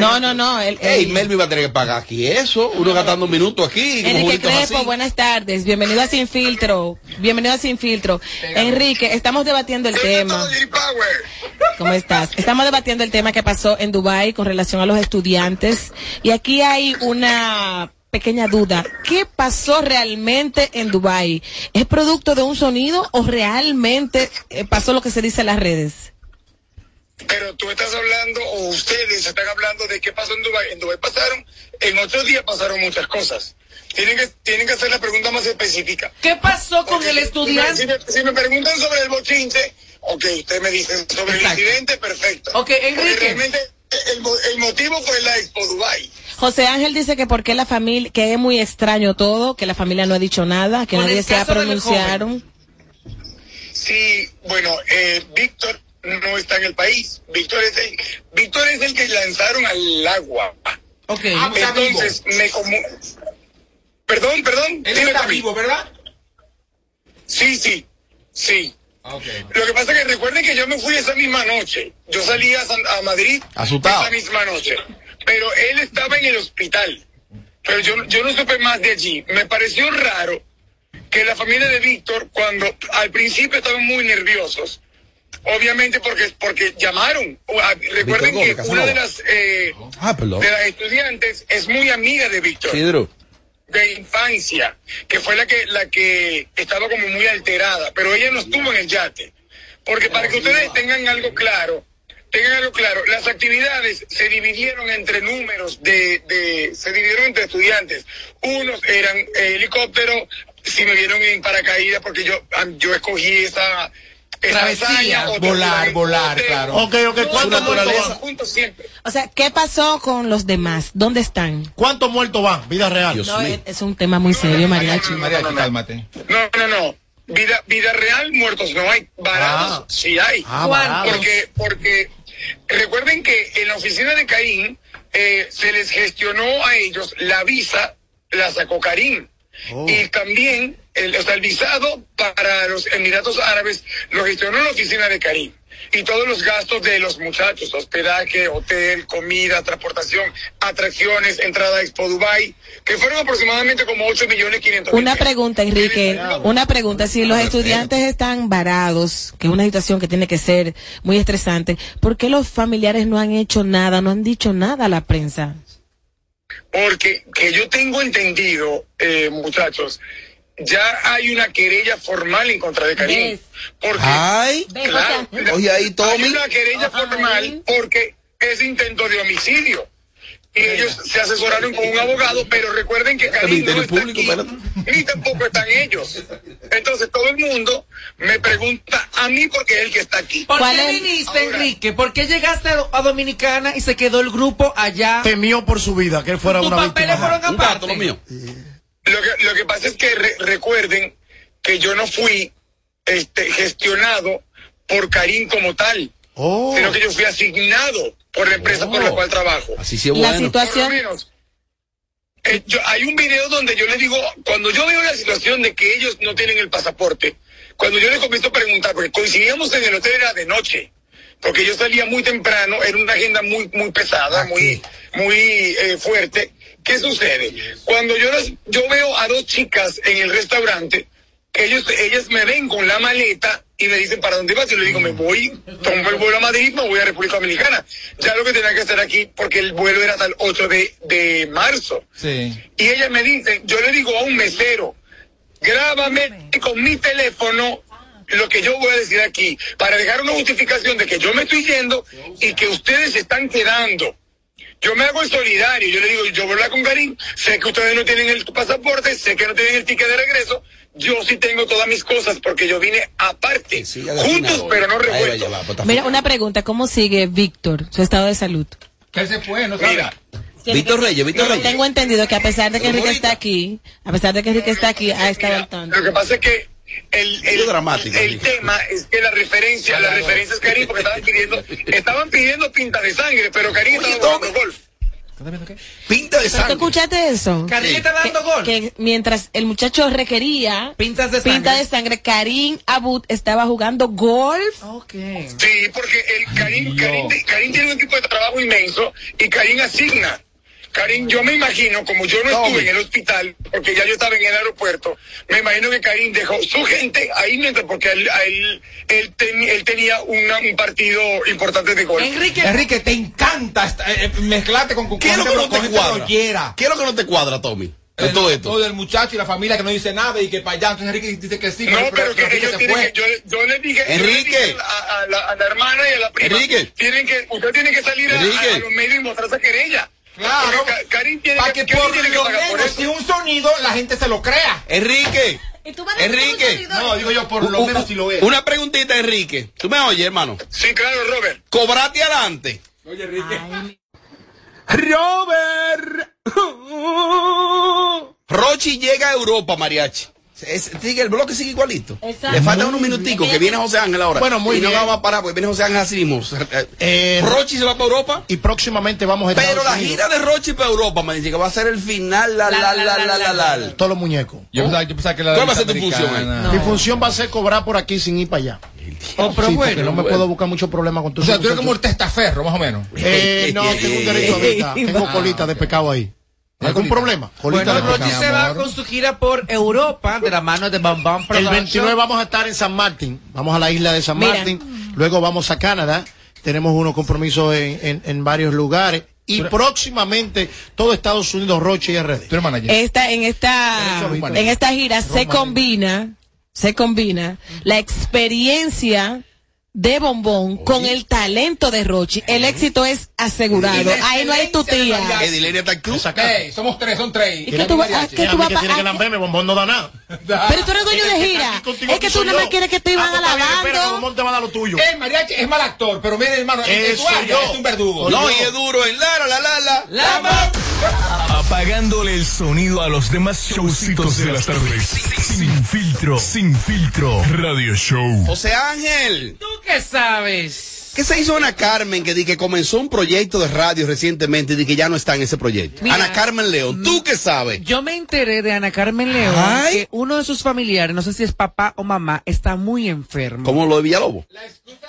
No, no, no. Él,
Ey, Melvin va a tener que pagar aquí eso. Uno gastando un minuto aquí.
Enrique Crespo,
así.
buenas tardes. Bienvenido a Sin Filtro. Bienvenido a Sin Filtro. Enrique, estamos debatiendo el tema. ¿Cómo estás? Estamos debatiendo el tema que pasó en Dubai con relación a los estudiantes. Y aquí hay una pequeña duda. ¿Qué pasó realmente en Dubai? ¿Es producto de un sonido o realmente eh, pasó lo que se dice en las redes?
Pero tú estás hablando, o ustedes están hablando de qué pasó en Dubái. En Dubái pasaron, en otros días pasaron muchas cosas. Tienen que, tienen que hacer la pregunta más específica.
¿Qué pasó con
Porque
el estudiante?
Si me, si me preguntan sobre el bochinche, ok, ustedes me dicen sobre el incidente, perfecto.
Ok, Enrique.
Realmente el, el motivo fue la Expo Dubai.
José Ángel dice que porque la familia, que es muy extraño todo, que la familia no ha dicho nada, que nadie se ha pronunciado.
Sí, bueno, eh, Víctor no está en el país. Víctor es el, Víctor es el que lanzaron al agua.
Ok.
Entonces, me como... Perdón, perdón.
Él
dime,
está vivo, ¿verdad?
Sí, sí, sí. Lo que pasa es que recuerden que yo me fui esa misma noche. Yo salí a, San- a Madrid
Asustado.
esa misma noche. Pero él estaba en el hospital. Pero yo, yo no supe más de allí. Me pareció raro que la familia de Víctor, cuando al principio estaban muy nerviosos, obviamente porque, porque llamaron. Ah, Recuerden
Gómez,
que
Casanova.
una de las, eh,
Ah,
de las estudiantes es muy amiga de Víctor
Sidro.
de infancia, que fue la que la que estaba como muy alterada, pero ella no estuvo en el yate. Porque para que ustedes tengan algo claro, tengan algo claro, las actividades se dividieron entre números de, de se dividieron entre estudiantes. Unos eran eh, helicóptero, si me vieron en paracaídas porque yo yo escogí esa
Travesía.
Volar, volar, claro.
Ok, ok, ¿cuántos muertos van?
juntos siempre.
O sea, ¿qué pasó con los demás? ¿Dónde están?
¿Cuántos muertos van? Vida real.
Dios
No,
mío.
es, es un tema muy serio, mariachi.
Mariachi, cálmate.
No, no, no. Vida, vida real, muertos no hay. Varados
Ah.
sí hay.
Ah, varados.
Porque, porque recuerden que en la oficina de Caín eh, se les gestionó a ellos la visa, la sacó Karim.
Oh.
Y también el, o sea, el visado para los Emiratos Árabes lo gestionó la oficina de Karim. Y todos los gastos de los muchachos, hospedaje, hotel, comida, transportación, atracciones, entrada a Expo Dubai, que fueron aproximadamente como 8 millones 500 mil
Una pregunta, Enrique. Una pregunta. Si los estudiantes están varados, que es una situación que tiene que ser muy estresante, ¿por qué los familiares no han hecho nada, no han dicho nada a la prensa?
Porque que yo tengo entendido, eh, muchachos, ya hay una querella formal en contra de Karim.
¿Ves?
Porque,
Ay,
claro,
Oye, ahí,
hay
Tommy.
una querella formal porque es intento de homicidio. Y ellos se asesoraron con un abogado, pero recuerden que Karim no está
Público,
aquí, ni tampoco están ellos. Entonces todo el mundo me pregunta a mí porque es el que está aquí.
¿Por
¿Cuál
qué viniste,
Ahora-
Enrique? ¿Por qué llegaste a, a Dominicana y se quedó el grupo allá?
Temió por su vida, que él fuera
Tus
una
papeles
víctima.
fueron
Un gato,
aparte.
lo mío.
Lo que, lo que pasa es que re- recuerden que yo no fui este, gestionado por Karim como tal,
Oh.
sino que yo fui asignado por la empresa por la
Oh.
cual trabajo.
Así sí es
La
bueno.
situación-
Por lo menos. eh, yo- hay un video donde yo le digo, cuando yo veo la situación de que ellos no tienen el pasaporte, cuando yo les comienzo a preguntar, porque coincidíamos en el hotel era de noche, porque yo salía muy temprano, era una agenda muy muy pesada, muy muy eh, fuerte. ¿Qué sucede? Cuando yo las- yo veo a dos chicas en el restaurante, ellos ellas me ven con la maleta y me dicen para dónde vas y le digo me voy, tomo el vuelo a Madrid, me voy a República Dominicana. Ya lo que tenía que hacer aquí porque el vuelo era hasta el 8 de, de marzo.
Sí.
Y ella me dice, yo le digo a un mesero, grábame con mi teléfono lo que yo voy a decir aquí, para dejar una justificación de que yo me estoy yendo y que ustedes se están quedando. Yo me hago el solidario, yo le digo, yo voy a hablar con Karim, sé que ustedes no tienen el pasaporte, sé que no tienen el ticket de regreso, yo sí tengo todas mis cosas porque yo vine aparte, juntos pero no revueltos.
Mira, una pregunta. ¿Cómo sigue Víctor, su estado de salud?
Que se fue, no
Mira,
Víctor Reyes, Víctor Reyes.
Tengo entendido que a pesar de que Enrique está aquí, a pesar de que Enrique está aquí, ha estado tanto.
Lo que pasa es que el, el,
dramático,
el tema es que la referencia, la referencia es Karim porque estaban pidiendo, estaban pidiendo pinta de sangre, pero Karim estaba jugando golf.
Pinta de
¿Pero tú
sangre.
escuchaste eso?
Karim está dando gol.
que mientras el muchacho requería
Pintas de
pinta
sangre.
de sangre, Karim Abud estaba jugando golf.
Ok.
Sí, porque el Karim, Karim, Karim tiene un equipo de trabajo inmenso y Karim asigna. Karim, yo me imagino, como yo no estuve en el hospital, porque ya yo estaba en el aeropuerto, me imagino que Karim dejó su gente ahí mientras, porque él, a él, él, ten- él tenía una- un partido importante de golf.
Enrique,
Enrique, te encanta esta- eh, mezclarte con, con
¿Qué es lo que no te cuadra? ¿Qué es lo que no te cuadra, Tommy? De todo esto.
Todo el muchacho y la familia que no dice nada y que para allá. Entonces Enrique dice que sí.
No,
pero,
pero que
Enrique
ellos
se
tienen que, yo, yo le dije, yo le
Enrique.
dije a, a la, a la hermana y a la prima,
Enrique.
tienen que, usted tiene que salir a,
Enrique.
a los medios y mostrar esa querella.
Claro. Para
que,
por
tiene que
lo menos si un sonido la gente se lo crea.
Enrique. Enrique.
No, digo yo por lo menos si lo es.
Una preguntita, Enrique. ¿Tú me oyes, hermano?
Sí, claro, Robert.
Cobrate adelante.
Oye, Enrique.
Robert. Rochi llega a Europa, mariachi. Es- sigue- el bloque sigue igualito.
Exacto.
Le faltan unos minuticos que viene José Ángel ahora.
Bueno, muy
y no vamos a parar porque viene José Ángel así mismo.
Eh,
Rochi se va para Europa.
Y próximamente vamos a
Pero
Estados
la gira de Rochi para Europa me dice que va a ser el final. La, la, la, la, la, la.
Todos los muñecos.
Yo pensaba, yo pensaba que la
¿Cuál va a ser tu función?
Mi función va a ser cobrar por aquí sin ir para allá.
Oh, pero
Sí,
bueno.
no me puedo buscar mucho problema con tu
O sea, tú eres como el testaferro, más o menos.
Eh, no, tengo un derecho a vista. Tengo colita de pecado ahí. ¿Algún problema? Colita
Bueno, Rochi se va con su gira por Europa de la mano de Bam Bam
El
Production.
29 vamos a estar en San Martín. Vamos a la isla de San
Mira.
Martín. Luego vamos a Canadá. Tenemos unos compromisos en, en- en varios lugares. Y próximamente todo Estados Unidos, Roche y RD.
Esta, en esta, en esta gira se combina, se combina la experiencia de Bombón con el talento de Rochi. El éxito es asegurado. Ahí no hay tutía.
Edilenia está club.
Ey, somos tres, son tres.
¿Y qué tú vas a- qué tú vas
que
a-
tiene que lamberme, bombón no da nada.
Pero tú eres dueño de gira. Es que tú nada más quieres que te
Ah,
iban
está
alabando.
bombón te va a dar lo tuyo.
El mariachi es mal actor, pero mire, hermano, es un verdugo.
No, y es duro en la, la, la, la.
La
Apagándole el sonido a los demás showcitos de las tardes. Sin filtro, sin filtro. Radio Show.
José Ángel.
¿Tú qué sabes?
¿Qué se hizo Ana Carmen que, di que comenzó un proyecto de radio recientemente y di que ya no está en ese proyecto?
Mira,
Ana Carmen León, ¿tú qué sabes?
Yo me enteré de Ana Carmen León
Ay.
que uno de sus familiares, no sé si es papá o mamá, está muy enfermo.
Como lo de Villalobos.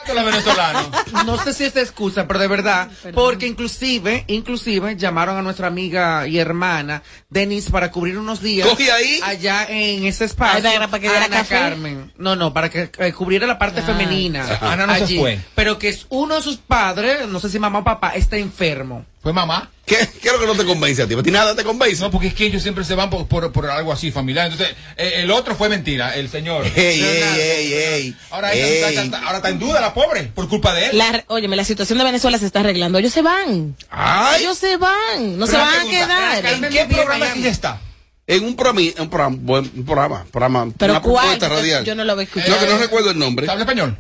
de los venezolanos.
No sé si es excusa, pero de verdad, porque inclusive, inclusive llamaron a nuestra amiga y hermana Denise para cubrir unos días
Coge ahí.
allá en ese espacio.
Ay, para que diera
Ana
café.
Carmen. No, no, para que eh, cubriera la parte femenina.
Ajá. Ana no se fue.
Pero que es uno de sus padres, no sé si mamá o papá, está enfermo.
¿Fue mamá?
¿Qué, ¿Qué es lo que no te convence a ti? ¿A ti nada te convence?
No, porque es que ellos siempre se van por, por, por algo así familiar. Entonces, eh, el otro fue mentira, el señor.
Ey, ey, ey, ey.
Ahora, ella
Ey.
está, está- ahora está en duda la pobre, por culpa de él.
La, óyeme, la situación de Venezuela se está arreglando. Ellos se van.
Ay.
Ellos se van. No
Pero
se van a quedar.
¿En qué programa ella está?
En un programa, un programa, buen un programa, programa
Pero
una
¿cuál?
propuesta
Yo-
radial.
yo no lo había escuchado.
No, que no recuerdo el nombre.
¿Habla español?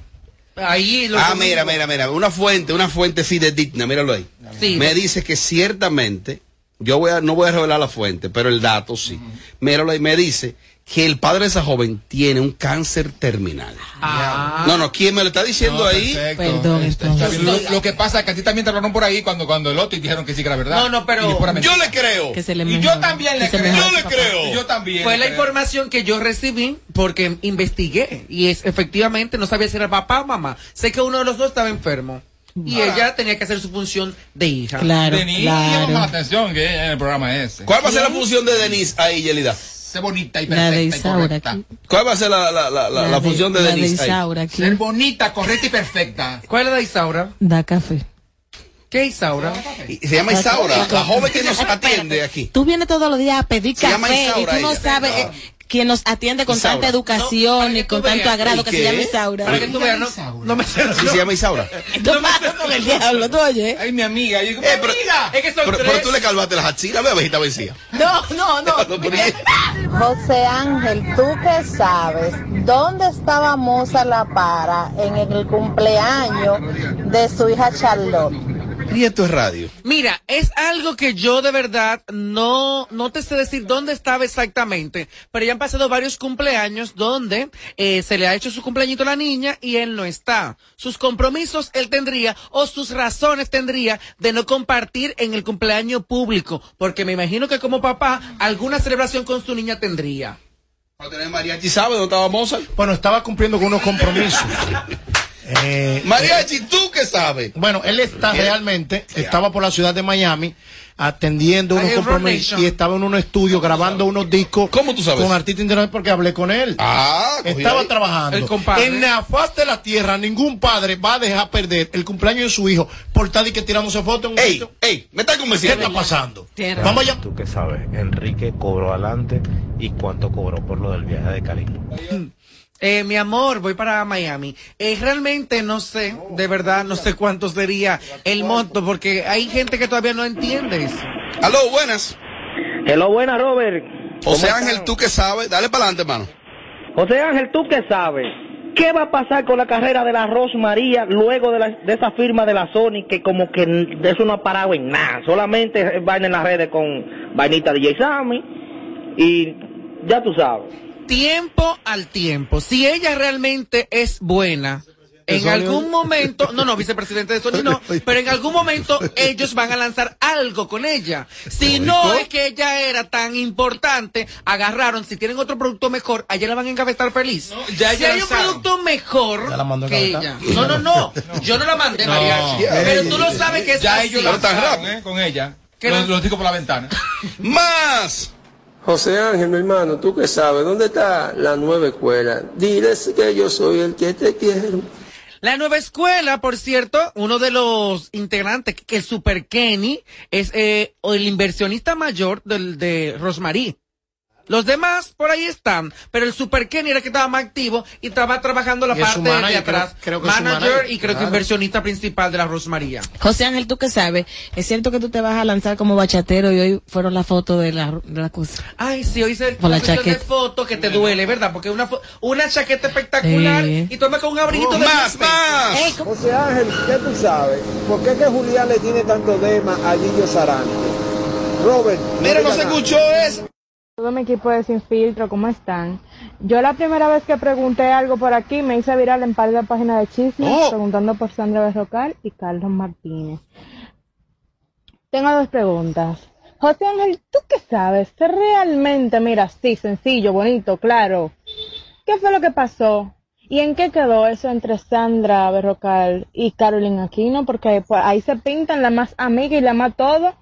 Ahí lo
Ah, mira, mira, mira, una fuente, una fuente sí de digna, míralo ahí.
Sí.
Me dice que ciertamente, yo voy a, no voy a revelar la fuente, pero el dato sí. Míralo ahí, me dice que el padre de esa joven tiene un cáncer terminal.
Ah.
No, no, ¿quién me lo está diciendo
No,
ahí?
perfecto.
Perdón,
Está- está bien. Lo, lo que pasa es que a ti también te hablaron por ahí cuando, cuando el otro y dijeron que sí que era verdad.
No, no, pero-.
Yo le creo.
Que se le
Y yo también le creo.
Yo le creo.
Y yo también.
Fue la
creo.
información que yo recibí porque investigué y es efectivamente no sabía si era papá o mamá. Sé que uno de los dos estaba enfermo y ella tenía que hacer su función de hija.
Claro,
De niña, llama la
claro.
atención que en el programa ese.
¿Cuál va a ser la función de Denise ahí, Yelida?
Ser bonita y
La de
perfecta y
Isaura
correcta.
aquí.
¿Cuál va a ser la, la, la, la, la función de,
la
Denise ahí?
Isaura aquí.
Ser bonita, correcta y perfecta.
¿Cuál es la Isaura?
Da café.
¿Qué Isaura?
Se llama Isaura, la joven que nos atiende aquí.
Tú vienes todos los días a pedir
Se llama
café y tú no
ella.
sabes quién nos atiende con
Isaura.
tanta educación
No,
y con
tú
tanto
veas.
agrado
¿Y
que
qué?
se llama Isaura.
Para que tú veas, no, no me sé.
Sí, se llama Isaura.
Esto pasa con el diablo, tú oyes.
Ay, mi amiga. Yo digo,
Eh,
mi
pero-
amiga.
Es que son
Pero,
tres.
pero tú le calvaste las axilas, ve, vejita vencida.
No, no, no.
No.
José Ángel, ¿tú qué sabes? ¿Dónde estaba Musa La Para en el cumpleaños de su hija Charlotte?
Y esto es radio.
Mira, es algo que yo de verdad no, no te sé decir dónde estaba exactamente, pero ya han pasado varios cumpleaños donde eh, se le ha hecho su cumpleañito a la niña y él no está. Sus compromisos él tendría o sus razones tendría de no compartir en el cumpleaños público, porque me imagino que como papá alguna celebración con su niña tendría.
Mariachi, ¿sabe dónde estaba Mozart?
Bueno, estaba cumpliendo con unos compromisos. Eh,
Mariachi, ¿tú qué sabes?
Bueno, él está realmente, estaba por la ciudad de Miami atendiendo unos compromisos y estaba en un estudio grabando unos discos
¿Cómo tú sabes?
con artistas internacionales porque hablé con él.
Ah,
estaba
ahí.
trabajando.
El compadre.
En la faz de la tierra, ningún padre va a dejar perder el cumpleaños de su hijo por tal y que tirándose fotos en un
Ey, ey, me está
¿Qué
convenciendo.
está pasando?
Tierra.
Vamos allá.
Tú que sabes, Enrique cobró adelante y cuánto cobró por lo del viaje de Cali.
Eh, mi amor, voy para Miami. Eh, realmente no sé, de verdad, no sé cuánto sería el monto, porque hay gente que todavía no entiende eso.
Aló, buenas.
Hello, buena, Robert.
José
¿Cómo
Ángel? ¿tú qué sabes? Dale para adelante, hermano.
José Ángel, ¿tú qué sabes? ¿Qué va a pasar con la carrera de la Rosmaría luego de, la- de esa firma de la Sony que como que de eso no ha parado en nada? Solamente van en las redes con vainita de Sammy y ya tú sabes.
Tiempo al tiempo. Si ella realmente es buena, en algún momento, no, no, vicepresidente de Sony no, pero en algún momento ellos van a lanzar algo con ella. Si no es que ella era tan importante, agarraron, si tienen otro producto mejor, allá la van a encabezar feliz.
ya
si hay un producto mejor
la
que ella. No, no, no. Yo no la mandé,
No.
mariachi. Pero tú lo sabes que es
Ya
así.
ellos lanzaron, ¿eh? Con ella.
¿Qué
Los,
lan-
los digo por la ventana.
¡Más!
José Ángel, mi hermano, tú que sabes, ¿dónde está la nueva escuela? Diles que yo soy el que te quiero.
La nueva escuela, por cierto, uno de los integrantes, que es Super Kenny, es eh, el inversionista mayor del, de Rosmarie. Los demás por ahí están, pero el Super Kenny era el que estaba más activo y estaba trabajando la parte de atrás.
creo- creo que
manager,
manager,
y creo que inversionista principal de la Rosmaría.
José Ángel, ¿tú qué sabes? ¿Es cierto que tú te vas a lanzar como bachatero y hoy fueron las fotos de la, de la cosa?
Ay, sí, hoy se
Por la
sesión de
chaqueta.
foto que te duele, ¿verdad? Porque una, una chaqueta espectacular y toma con un abriguito de
¡Más,
10 pesos.
más!
Ey,
José Ángel, ¿qué tú sabes? ¿Por qué que Julián le tiene tanto dema a Gillo Sarante? Robert,
Mira, no se
nada.
escuchó eso.
Todo mi equipo de Sin Filtro, ¿cómo están? Yo la primera vez que pregunté algo por aquí me hice viral en par de páginas de chismes
Oh.
preguntando por Sandra Berrocal y Carlos Martínez. Tengo dos preguntas. José Ángel, ¿tú qué sabes? ¿Se realmente, mira, sí, sencillo, bonito, claro. ¿Qué fue lo que pasó? ¿Y en qué quedó eso entre Sandra Berrocal y Carolina Aquino? Porque pues, ahí se pintan la más amiga y la más todo.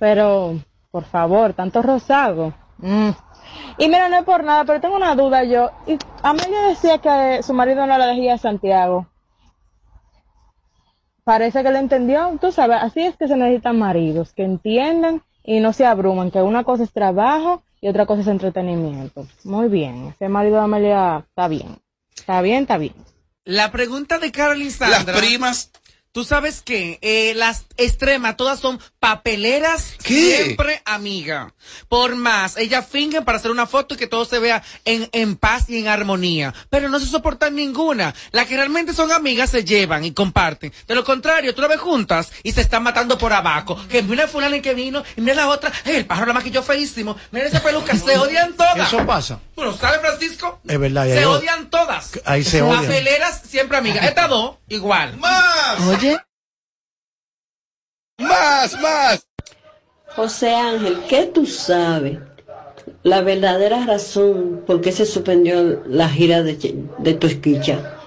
Pero, por favor, tanto rosago. Mm. Y mira, no es por nada, pero tengo una duda yo. Y Amelia decía que su marido no la dejía a Santiago. Parece que le entendió, tú sabes, así es que se necesitan maridos, que entiendan y no se abruman, que una cosa es trabajo y otra cosa es entretenimiento. Muy bien, ese marido de Amelia está bien. Está bien, está bien.
La pregunta de Carolyn Sandra.
Las primas.
Tú sabes que eh, las extremas todas son papeleras
¿Qué?
siempre amiga. Por más, ellas fingen para hacer una foto y que todo se vea en, en paz y en armonía. Pero no se soportan ninguna. Las que realmente son amigas se llevan y comparten. De lo contrario, tú la ves juntas y se están matando por abajo. Que mira fulana que vino y mira la otra. "Ey, el pájaro la maquilló feísimo. Mira esa peluca, se odian todas.
Eso pasa.
¿Tú lo sabes, Francisco?
Es verdad. ya
Se
yo-
odian todas.
Ahí se odian.
Papeleras siempre amigas. Estas dos, igual.
¡Más!
Oye,
¡Más, más!
José Ángel, ¿qué tú sabes? La verdadera razón por qué se suspendió la gira de, de Tosquicha.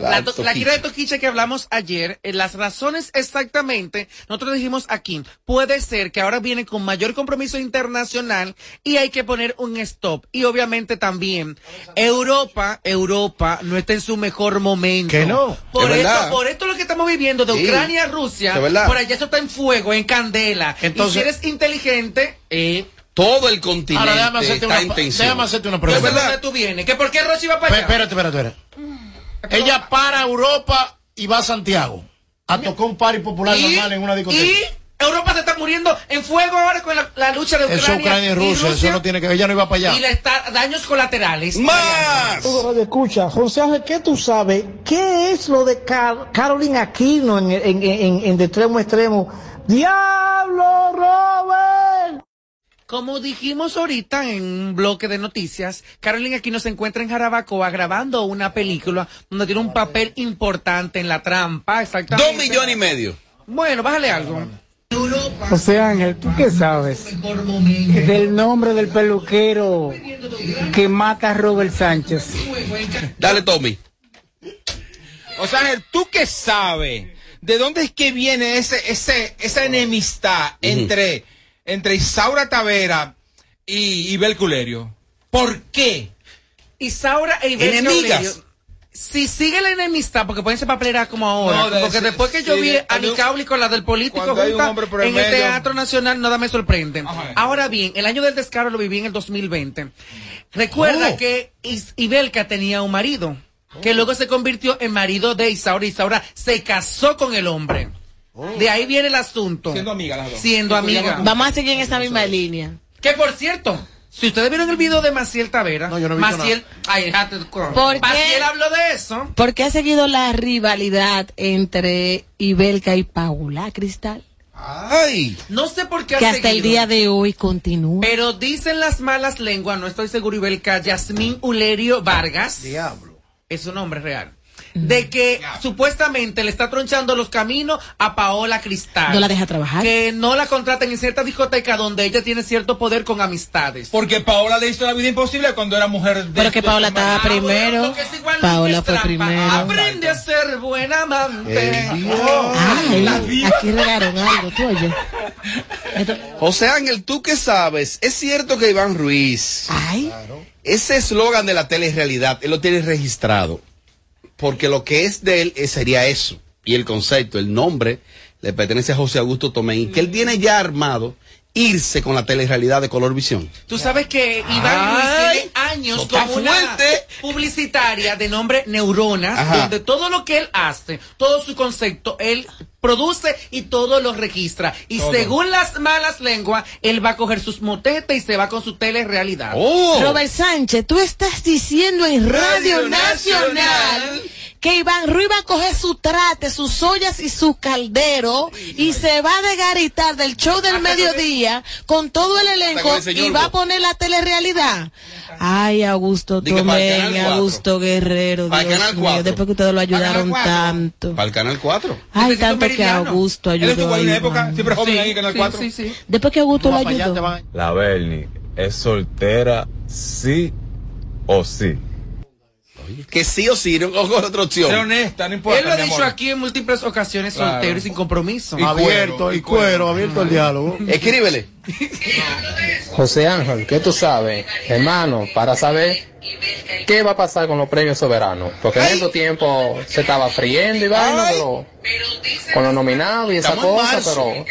La, to- la gira de Toquicha que hablamos ayer, eh, las razones exactamente, nosotros dijimos aquí, puede ser que ahora viene con mayor compromiso internacional y hay que poner un stop. Y obviamente también, Europa, Europa no está en su mejor momento.
Que no.
Por
Es
esto, por esto lo que estamos viviendo de
Sí.
Ucrania a Rusia, por allá eso está en fuego, en candela.
Entonces-
y si eres inteligente, eh,
Todo el continente
Ahora déjame hacerte,
está
una,
en tensión.
déjame hacerte una
yo
pregunta.
sé dónde tú vienes. ¿Que por qué Rusia iba para allá?
Espérate, espérate, espérate. Ella para Europa y va a Santiago a tocar un party popular
Y-
normal en una discoteca.
Y Europa se está muriendo en fuego ahora con la, la lucha de Ucrania.
Eso Ucrania y Rusia, eso no tiene que ella no iba para allá.
Y le está daños colaterales.
¡Más!
Escucha, José Ángel, ¿qué tú sabes? ¿Qué es lo de Car- Carolina Aquino en, en, en, en de extremo a extremo? ¡Diablo, Robert!
Como dijimos ahorita en un bloque de noticias, Carolina Aquino se encuentra en Jarabacoa grabando una película donde tiene un papel importante en la trampa, exactamente.
Dos millones y medio.
Bueno, bájale algo.
José Ángel, ¿tú qué sabes? Del nombre del peluquero que mata a Robert Sánchez.
Dale, Tommy.
O sea, Ángel, ¿tú qué sabes? ¿De dónde es que viene ese, ese, esa enemistad entre, entre Isaura Tavera y Ibel Culerio? ¿Por qué?
Isaura e Ibel
Enemigas.
Culerio, Si sigue la enemistad, porque pueden ser papeleras como ahora,
No, de-
porque después que yo
sí,
vi a Nicauli con la del político junta en el. Teatro Nacional, nada me sorprende. Ahora bien, el año del descaro lo viví en el 2020. Recuerda
Oh.
que Is- Ibelka tenía un marido, que luego se convirtió en marido de Isaura. Isaura se casó con el hombre. De ahí viene el asunto.
Siendo amiga las dos.
Siendo amiga.
Vamos a seguir en esa misma línea.
Que por cierto, si ustedes vieron el video de Maciel Tavera,
No, yo no he visto
Maciel, ay, déjate.
¿Por qué?
Maciel habló de eso.
¿Por qué ha seguido la rivalidad entre Ibelka y Paula Cristal?
Ay.
No sé por qué ha
Que hasta el
seguido.
día de hoy continúa.
Pero dicen las malas lenguas, no estoy seguro, Ibelka, Yasmín Ulerio Vargas.
Diablo.
Es su nombre real. De que supuestamente le está tronchando los caminos a Paola Cristal.
No la deja trabajar.
Que no la contraten en cierta discoteca donde ella tiene cierto poder con amistades.
Porque Paola le hizo la vida imposible cuando era mujer de
Pero que Paola estaba
Ah,
primero.
es igual
Paola
que
fue
trampa.
primero.
Aprende a ser buena amante.
Ay, aquí regaron algo, tú oye.
José Ángel, ¿tú qué sabes? Es cierto que Iván Ruiz,
Ay,
ese eslogan de la telerrealidad, él lo tiene registrado. Porque lo que es de él eh, sería eso. Y el concepto, el nombre, le pertenece a José Augusto Tomei, que él tiene ya armado irse con la telerrealidad de color visión.
Tú sabes que Iván Luis
Ay,
tiene años como una
fuerte.
publicitaria de nombre Neuronas,
Ajá.
donde todo lo que él hace, todo su concepto, él produce y todo lo registra. Y
Todo.
según las malas lenguas, él va a coger sus motetes y se va con su telerrealidad.
Oh.
Robert Sánchez, tú estás diciendo en Radio,
Radio
Nacional,
Nacional
que Iván Ruiz va a coger su trate, sus ollas y su caldero y se va a desgaritar del show del mediodía con todo el elenco
el
y va a poner la telerrealidad. Ay, Augusto Tomé. Augusto Guerrero,
Para el
Dios
Canal
mío, después que ustedes lo ayudaron
Canal
tanto.
Para el Canal 4.
Ay, que Augusto
Él
ayudó
en una época, siempre joven
Sí,
ahí en Canal
sí,
4.
sí, sí.
Después que Augusto lo ayudó.
La Bernie es soltera, sí o sí.
Que sí o sí, no cojo otra opción.
Sé honesta, no importa.
Él lo ha dicho
amor.
aquí en múltiples ocasiones,
Claro.
soltero y sin compromiso.
Y
abierto,
cuero,
y
cuero.
cuero, abierto el diálogo.
Escríbele.
José Ángel, ¿qué tú sabes, hermano, para saber qué va a pasar con los premios soberanos? Porque en estos tiempos se estaba friendo y vaina, pero con los nominados y esa
Estamos
cosa, pero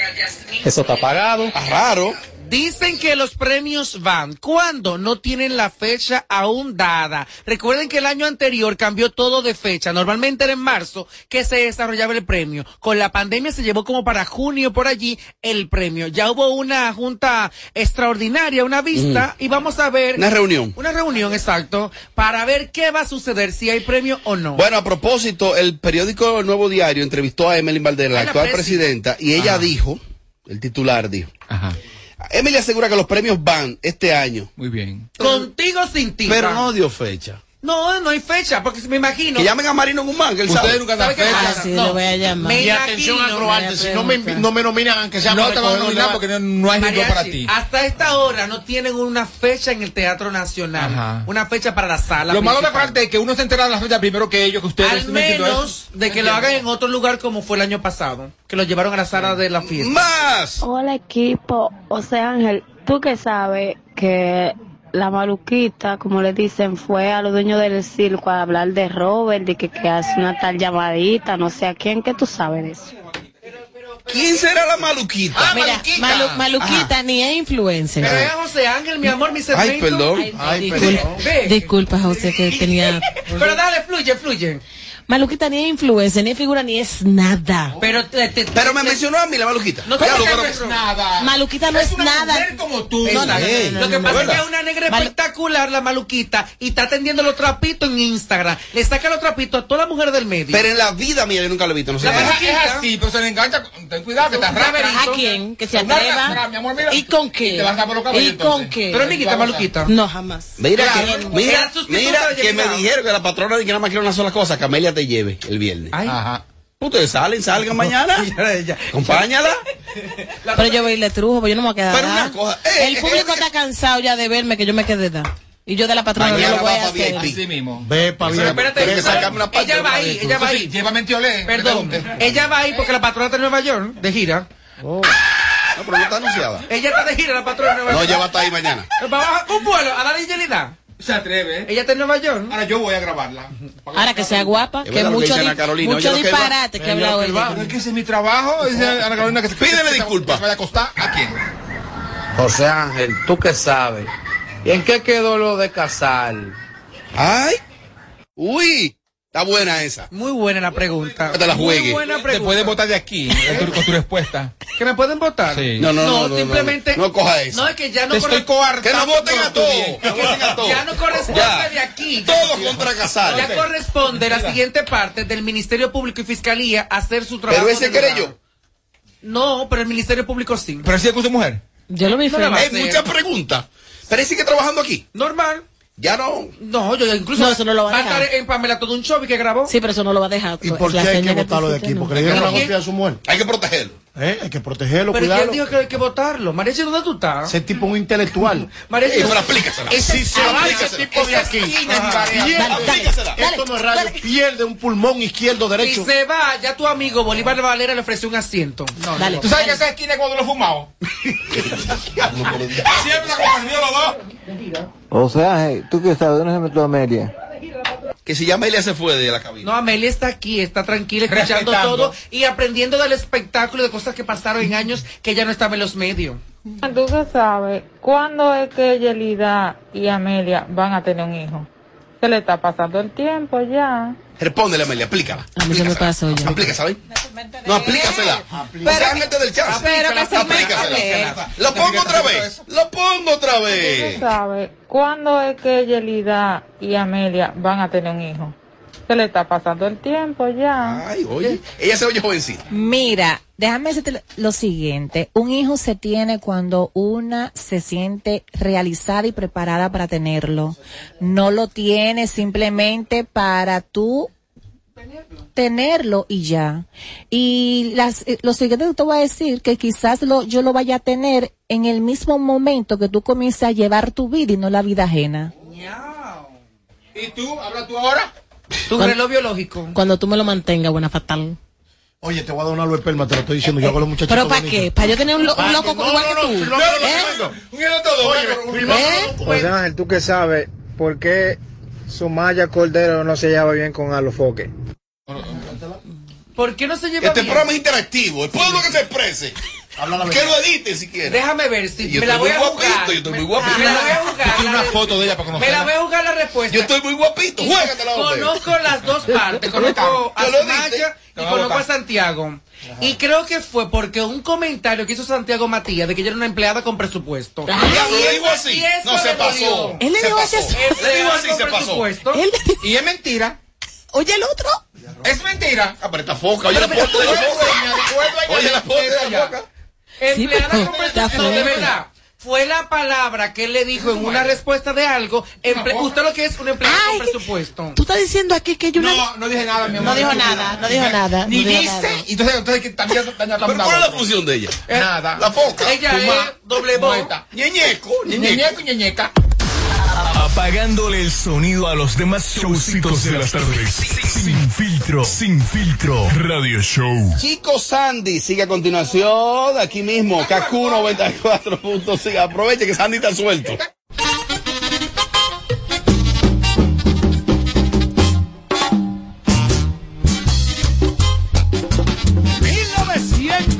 eso está pagado.
Raro.
Dicen que los premios van. ¿Cuándo? No tienen la fecha aún dada. Recuerden que el año anterior cambió todo de fecha. Normalmente era en marzo que se desarrollaba el premio. Con la pandemia se llevó como para junio por allí el premio. Ya hubo una junta extraordinaria, una vista, y vamos a ver.
Una reunión.
Una reunión, exacto, para ver qué va a suceder, si hay premio o no.
Bueno, a propósito, el periódico El Nuevo Diario entrevistó a Emily Valder, la actual
presi-
presidenta, y ella
Ajá.
dijo, el titular dijo,
Ajá.
Emily asegura que los premios van este año,
Muy bien.
Contigo sin ti.
pero no dio fecha.
No, no hay fecha, porque me imagino.
Que llamen a Marino Guzmán, que él
Ustedes
sabe.
nunca dan
¿Sabe qué
fecha.
pasa?
Sí, lo voy a llamar.
me
Y atención a Croarte, si no me, no me nominan, aunque sea
No
para
te van a nominar porque no, no hay
Mariachi,
para ti.
Hasta esta hora no tienen una fecha en el Teatro Nacional.
Ajá.
Una fecha para la sala.
Lo malo de
principal.
parte es que uno se entera de la fecha primero que ellos, que ustedes.
Al
¿me entiendo
menos de que lo hagan en otro lugar como fue el año pasado. Que lo llevaron a la sala de la fiesta.
¡Más!
Hola equipo, José Ángel, tú que sabes que la maluquita, como le dicen, fue a los dueños del circo a hablar de Robert, de que, que hace una tal llamadita, no sé a quién, que tú sabes de eso.
¿Quién será la maluquita?
Mira, Malu- Maluquita ni es influencer.
Pero es José Ángel, mi amor, mi segmento.
Ay, perdón.
Ay,
Ve.
disculpa, José, que tenía.
Pero dale, fluye, fluye.
Maluquita ni es influencer, ni es figura, ni es nada.
Pero, te- te-
Pero me
te-
mencionó a mí la maluquita.
No,
Ya
¿cómo
lo
que
pero-
no es nada?
Maluquita no es,
una
nada.
mujer como tú.
No, no, no,
Lo que
no,
pasa
no.
es que es una negra
Mal-
espectacular, la maluquita, y está atendiendo los trapitos en Instagram. Le saca los trapitos a toda la mujer del medio.
Pero en la vida mía yo nunca lo he visto. No sé
La.
Es,
maluquita.
es así, pero se le engancha. Ten cuidado, que te arrastra.
¿A quién? Que se atreva. ¿Y con qué?
Y te vas a tapar los cabellos,
¿Y con qué?
Pero amiguita, maluquita.
No, jamás.
Mira,
Claro,
mira, mira que me dijeron que la patrona de que nada más quiere una sola cosa, que Amelia te lleve el viernes.
Ay.
Ajá.
Ustedes salen, salgan mañana. Acompáñala.
Pero yo voy y le trujo, pero yo no me voy a quedar.
Pero una cosa, eh,
el
eh,
público
eh,
está cansado ya de verme que yo me quedé da. Y yo de la patrona no
Mañana
lo voy
va
a hacer.
Así mismo.
Ve pa'
Pero
bien.
espérate, pero-
sacarme una parte
Ella va
para
ahí, ella va
Sí,
ahí.
llévame Tiolé.
Perdón, ella va ahí porque la patrona está en Nueva York, de gira.
No, pero no está anunciada.
Ella está de gira, la patrona en Nueva
No,
York.
ella va a estar ahí mañana.
Va a bajar un vuelo a darle Yelida.
Se atreve.
Ella está en Nueva York.
Ahora yo voy a grabarla.
Ahora que sea guapa, que mucho, mucho disparate que ha hablado
Pero
ella.
es que ese es mi trabajo. Dice Ana Carolina que se
Pídele disculpas.
vaya a acostar. ¿A quién?
José Ángel, ¿tú qué sabes? ¿Y en qué quedó lo de casar?
Ay. Uy. Está buena esa.
Muy buena la pregunta.
Que te la
Muy
juegue.
buena
Te puedes votar de aquí con tu, con tu respuesta.
¿Que me pueden votar?
Sí.
No, no, no. no,
simplemente.
No, no coja eso.
No, es que ya no
coartando.
Que nos voten a todos.
bien.
Que voten a todos.
Ya no corresponde
Ya.
de aquí.
Todos contra Casal.
Ya corresponde la siguiente parte del Ministerio Público y Fiscalía hacer su trabajo.
Pero ese querello.
No, pero el Ministerio Público sí.
Pero si es con su mujer.
Yo lo vi
No
feo.
la va a
Hay
hacer.
muchas preguntas. Pero él sigue trabajando aquí.
Normal.
Ya no.
No, yo incluso.
No, eso no lo va a
estar
dejar.
en Pamela todo un show que grabó.
Sí, pero eso no lo va a dejar.
¿Y por qué
La
hay que votarlo de aquí? Porque
no.
le dieron
¿Pero
una
quién?
golpe a su mujer.
Hay que protegerlo.
¿Eh? Hay que protegerlo,
Pero ¿quién
cuidarlo.
dijo que hay que votarlo? Mariachi, ¿dónde tú estás?
Ese tipo es un intelectual.
Pero explícasela.
Ese
Si se va ese tipo de aquí, esto no es radio, pierde un pulmón izquierdo
si
derecho.
se va, ya tu amigo Bolívar Valera le ofreció un asiento. No,
Dale.
¿Tú sabes que esa esquina es cuando lo he fumado? Siempre los dos.
José Ángel, ¿tú qué sabes? ¿Dónde se metió Amelia?
Que si ya Amelia se fue de la cabina.
No, Amelia está aquí, está tranquila, escuchando
Respetando.
todo y aprendiendo del espectáculo de cosas que pasaron en años que ella no estaba en los medios.
¿Tú qué sabes? ¿Cuándo es que Yelida y Amelia van a tener un hijo? Se le está pasando el tiempo ya.
Respóndele, Amelia, explícala.
A mí se me pasó ya.
Aplícasela. No, aplícasela. O sea, ángate del chat.
Pero que se
Aplícasela. Lo pongo otra vez. Lo pongo otra
¿Tú qué
vez.
¿Cuándo es que Yelida y Amelia van a tener un hijo? Se le está pasando el tiempo ya.
Ay, oye. Ella se oye jovencita.
Mira, déjame decirte lo- lo siguiente. Un hijo se tiene cuando una se siente realizada y preparada para tenerlo. No lo tiene simplemente para tú tenerlo y ya. Y las, eh, lo siguiente que te voy a decir, que quizás lo, yo lo vaya a tener en el mismo momento que tú comiences a llevar tu vida y no la vida ajena.
¿Y tú? ¿Habla tú ahora?
Tu
Cuando-
reloj biológico.
Cuando tú me lo mantengas, buena fatal.
Oye, te voy a dar una luz esperma, te lo estoy diciendo yo con los muchachos.
¿Pero para qué? ¿Para yo tener un, lo- un loco
no,
igual
no,
que
no,
tú?
no, no, no,
¿Eh?
no,
Un.
Oye,
¿Eh?
documentos.
José Ángel, ¿tú qué sabes por qué Sumaya Cordero no se lleva bien con Alofoque?
¿Por qué no se lleva
Este
bien?
programa es interactivo. El pueblo que se exprese. Que lo edite si quiere.
Déjame ver si
Yo
me la
estoy
voy
muy
a jugar.
guapito, yo estoy muy
Me-
guapito.
Me la voy a jugar.
Tiene una
la-
foto de ella para
Me la voy a jugar la respuesta.
Yo estoy muy guapito. Juégatela.
Conozco las dos partes. Conozco a
Yo dije.
y conozco a. Santiago. Y creo que fue porque un comentario que hizo Santiago Matías de que ella era una empleada con presupuesto.
Lo
Y
así.
y eso
No se pasó.
Él le dijo así.
Le digo así, se pasó.
Él-
Y es mentira.
Oye, el otro.
Es mentira.
Ah, pero esta foca. Oye, la foca de la foca. Oye, la foca de la foca.
Empleada presupuesto. No, de verdad. Fue la palabra que él le dijo en una respuesta de algo. Emple- ¿Usted lo que es un empleado
Ay,
con presupuesto?
Tú estás diciendo aquí que yo una...
No, no dije nada, mi amor.
No dijo nada, no dijo nada.
Ni
no
dice. entonces, entonces que también daña
¿Pero cuál es la función de ella?
Nada.
La foca.
Ella es doble.
Muerta.
Ñeñeco. Ñeñeco.
Ñeñeco y ñeñeca.
Apagándole el sonido a los demás showcitos de las tardes. Sin filtro, sin filtro. Radio Show.
Chico Sandy sigue a continuación aquí mismo, Kaku 94.5. Aproveche que Sandy está suelto.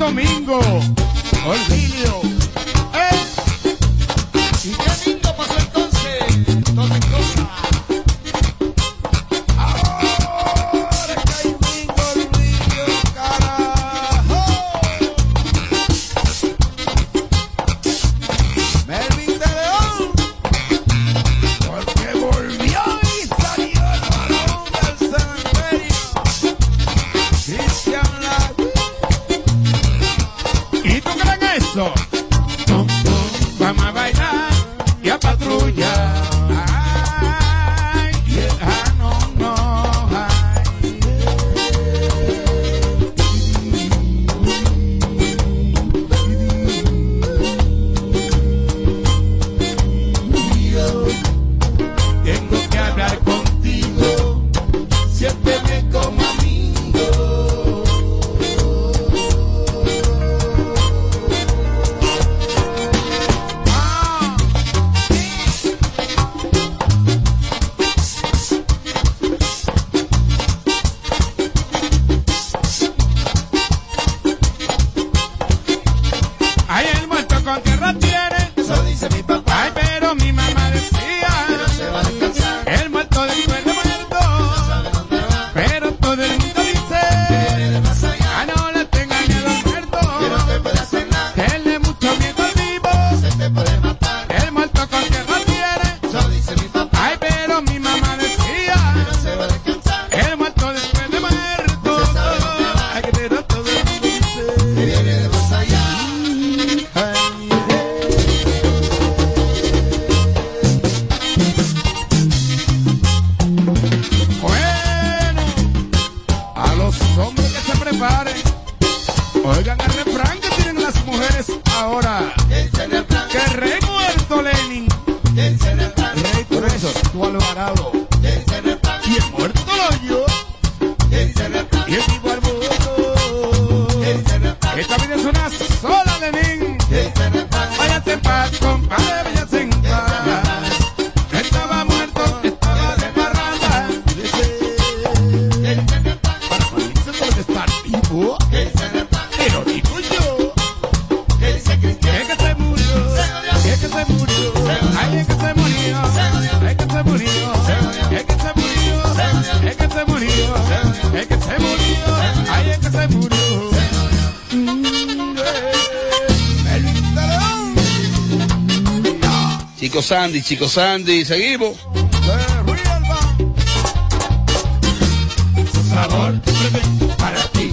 domingo. Olvidio.
Sandy, Chico Sandy, seguimos.
Para ti.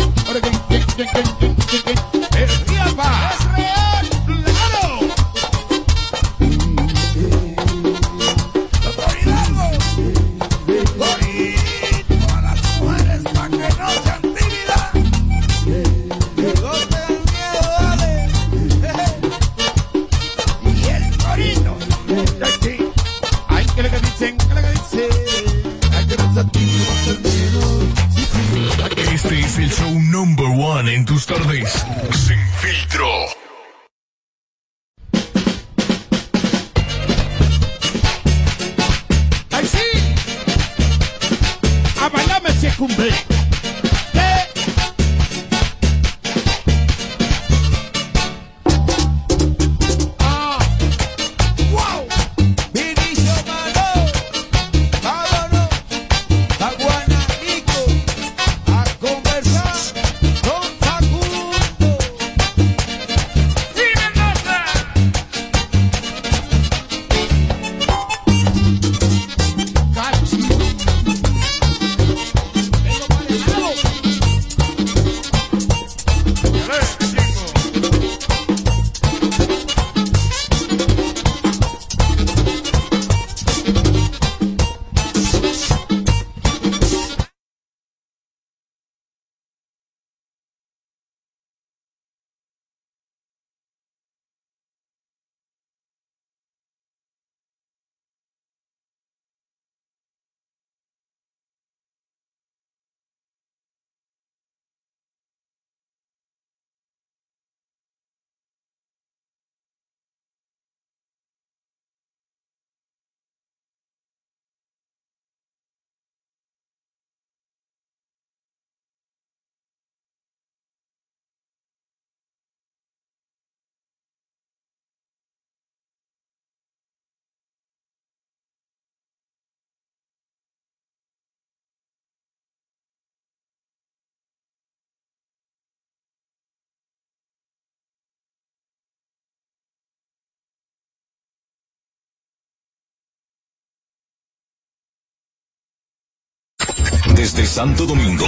Desde Santo Domingo,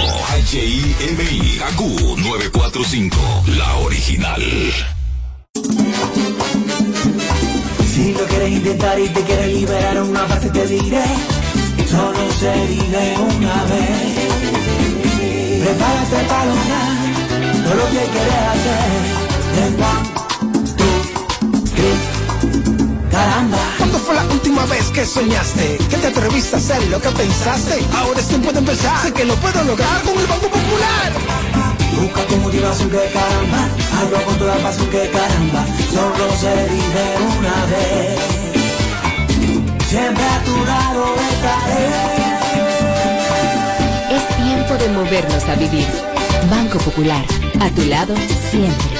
HIMI, KQ 945, la original.
Si lo quieres intentar y te quieres liberar una parte te diré, solo se vive una vez. Prepárate para lograr todo lo que quieres hacer. One, two, three, caramba.
¿Cuándo fue la última vez que soñaste? Que te atreviste a hacer lo que pensaste. Ahora es tiempo de empezar. Sé que lo puedo lograr con el Banco Popular.
Busca tu motivación que caramba, hazlo con toda pasión que caramba, solo se vive una vez. Siempre a tu lado estaré.
Es tiempo de movernos a vivir. Banco Popular, a tu lado siempre.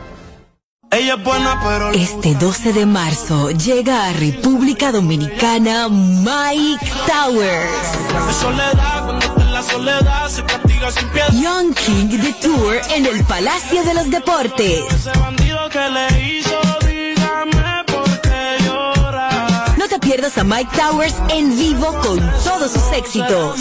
Este 12 de marzo llega a República Dominicana Mike Towers. Young King The Tour en el Palacio de los Deportes. No te pierdas a Mike Towers en vivo con todos sus éxitos.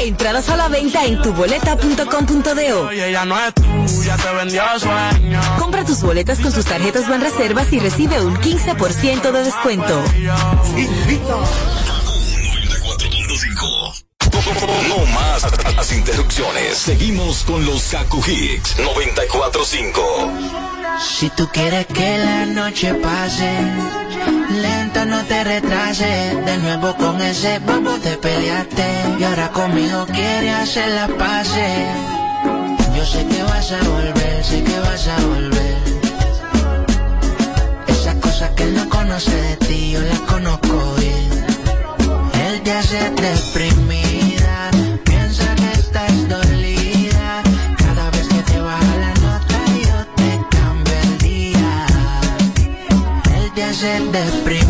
Entradas a la venta en tuboleta.com.do.
Ella no es tuya, te vendió sueño.
Compra tus boletas con sus tarjetas Banreservas y recibe un 15% de descuento.
No más las interrupciones. Seguimos con los Kaku Hicks 945.
Si tú quieres que la noche pase, lento no te retrases. De nuevo con ese bobo te peleaste. Y ahora conmigo quieres hacer la pase. Yo sé que vas a volver, sé que vas a volver. Cosas que él no conoce de ti, yo las conozco bien. Él te hace deprimida, Él te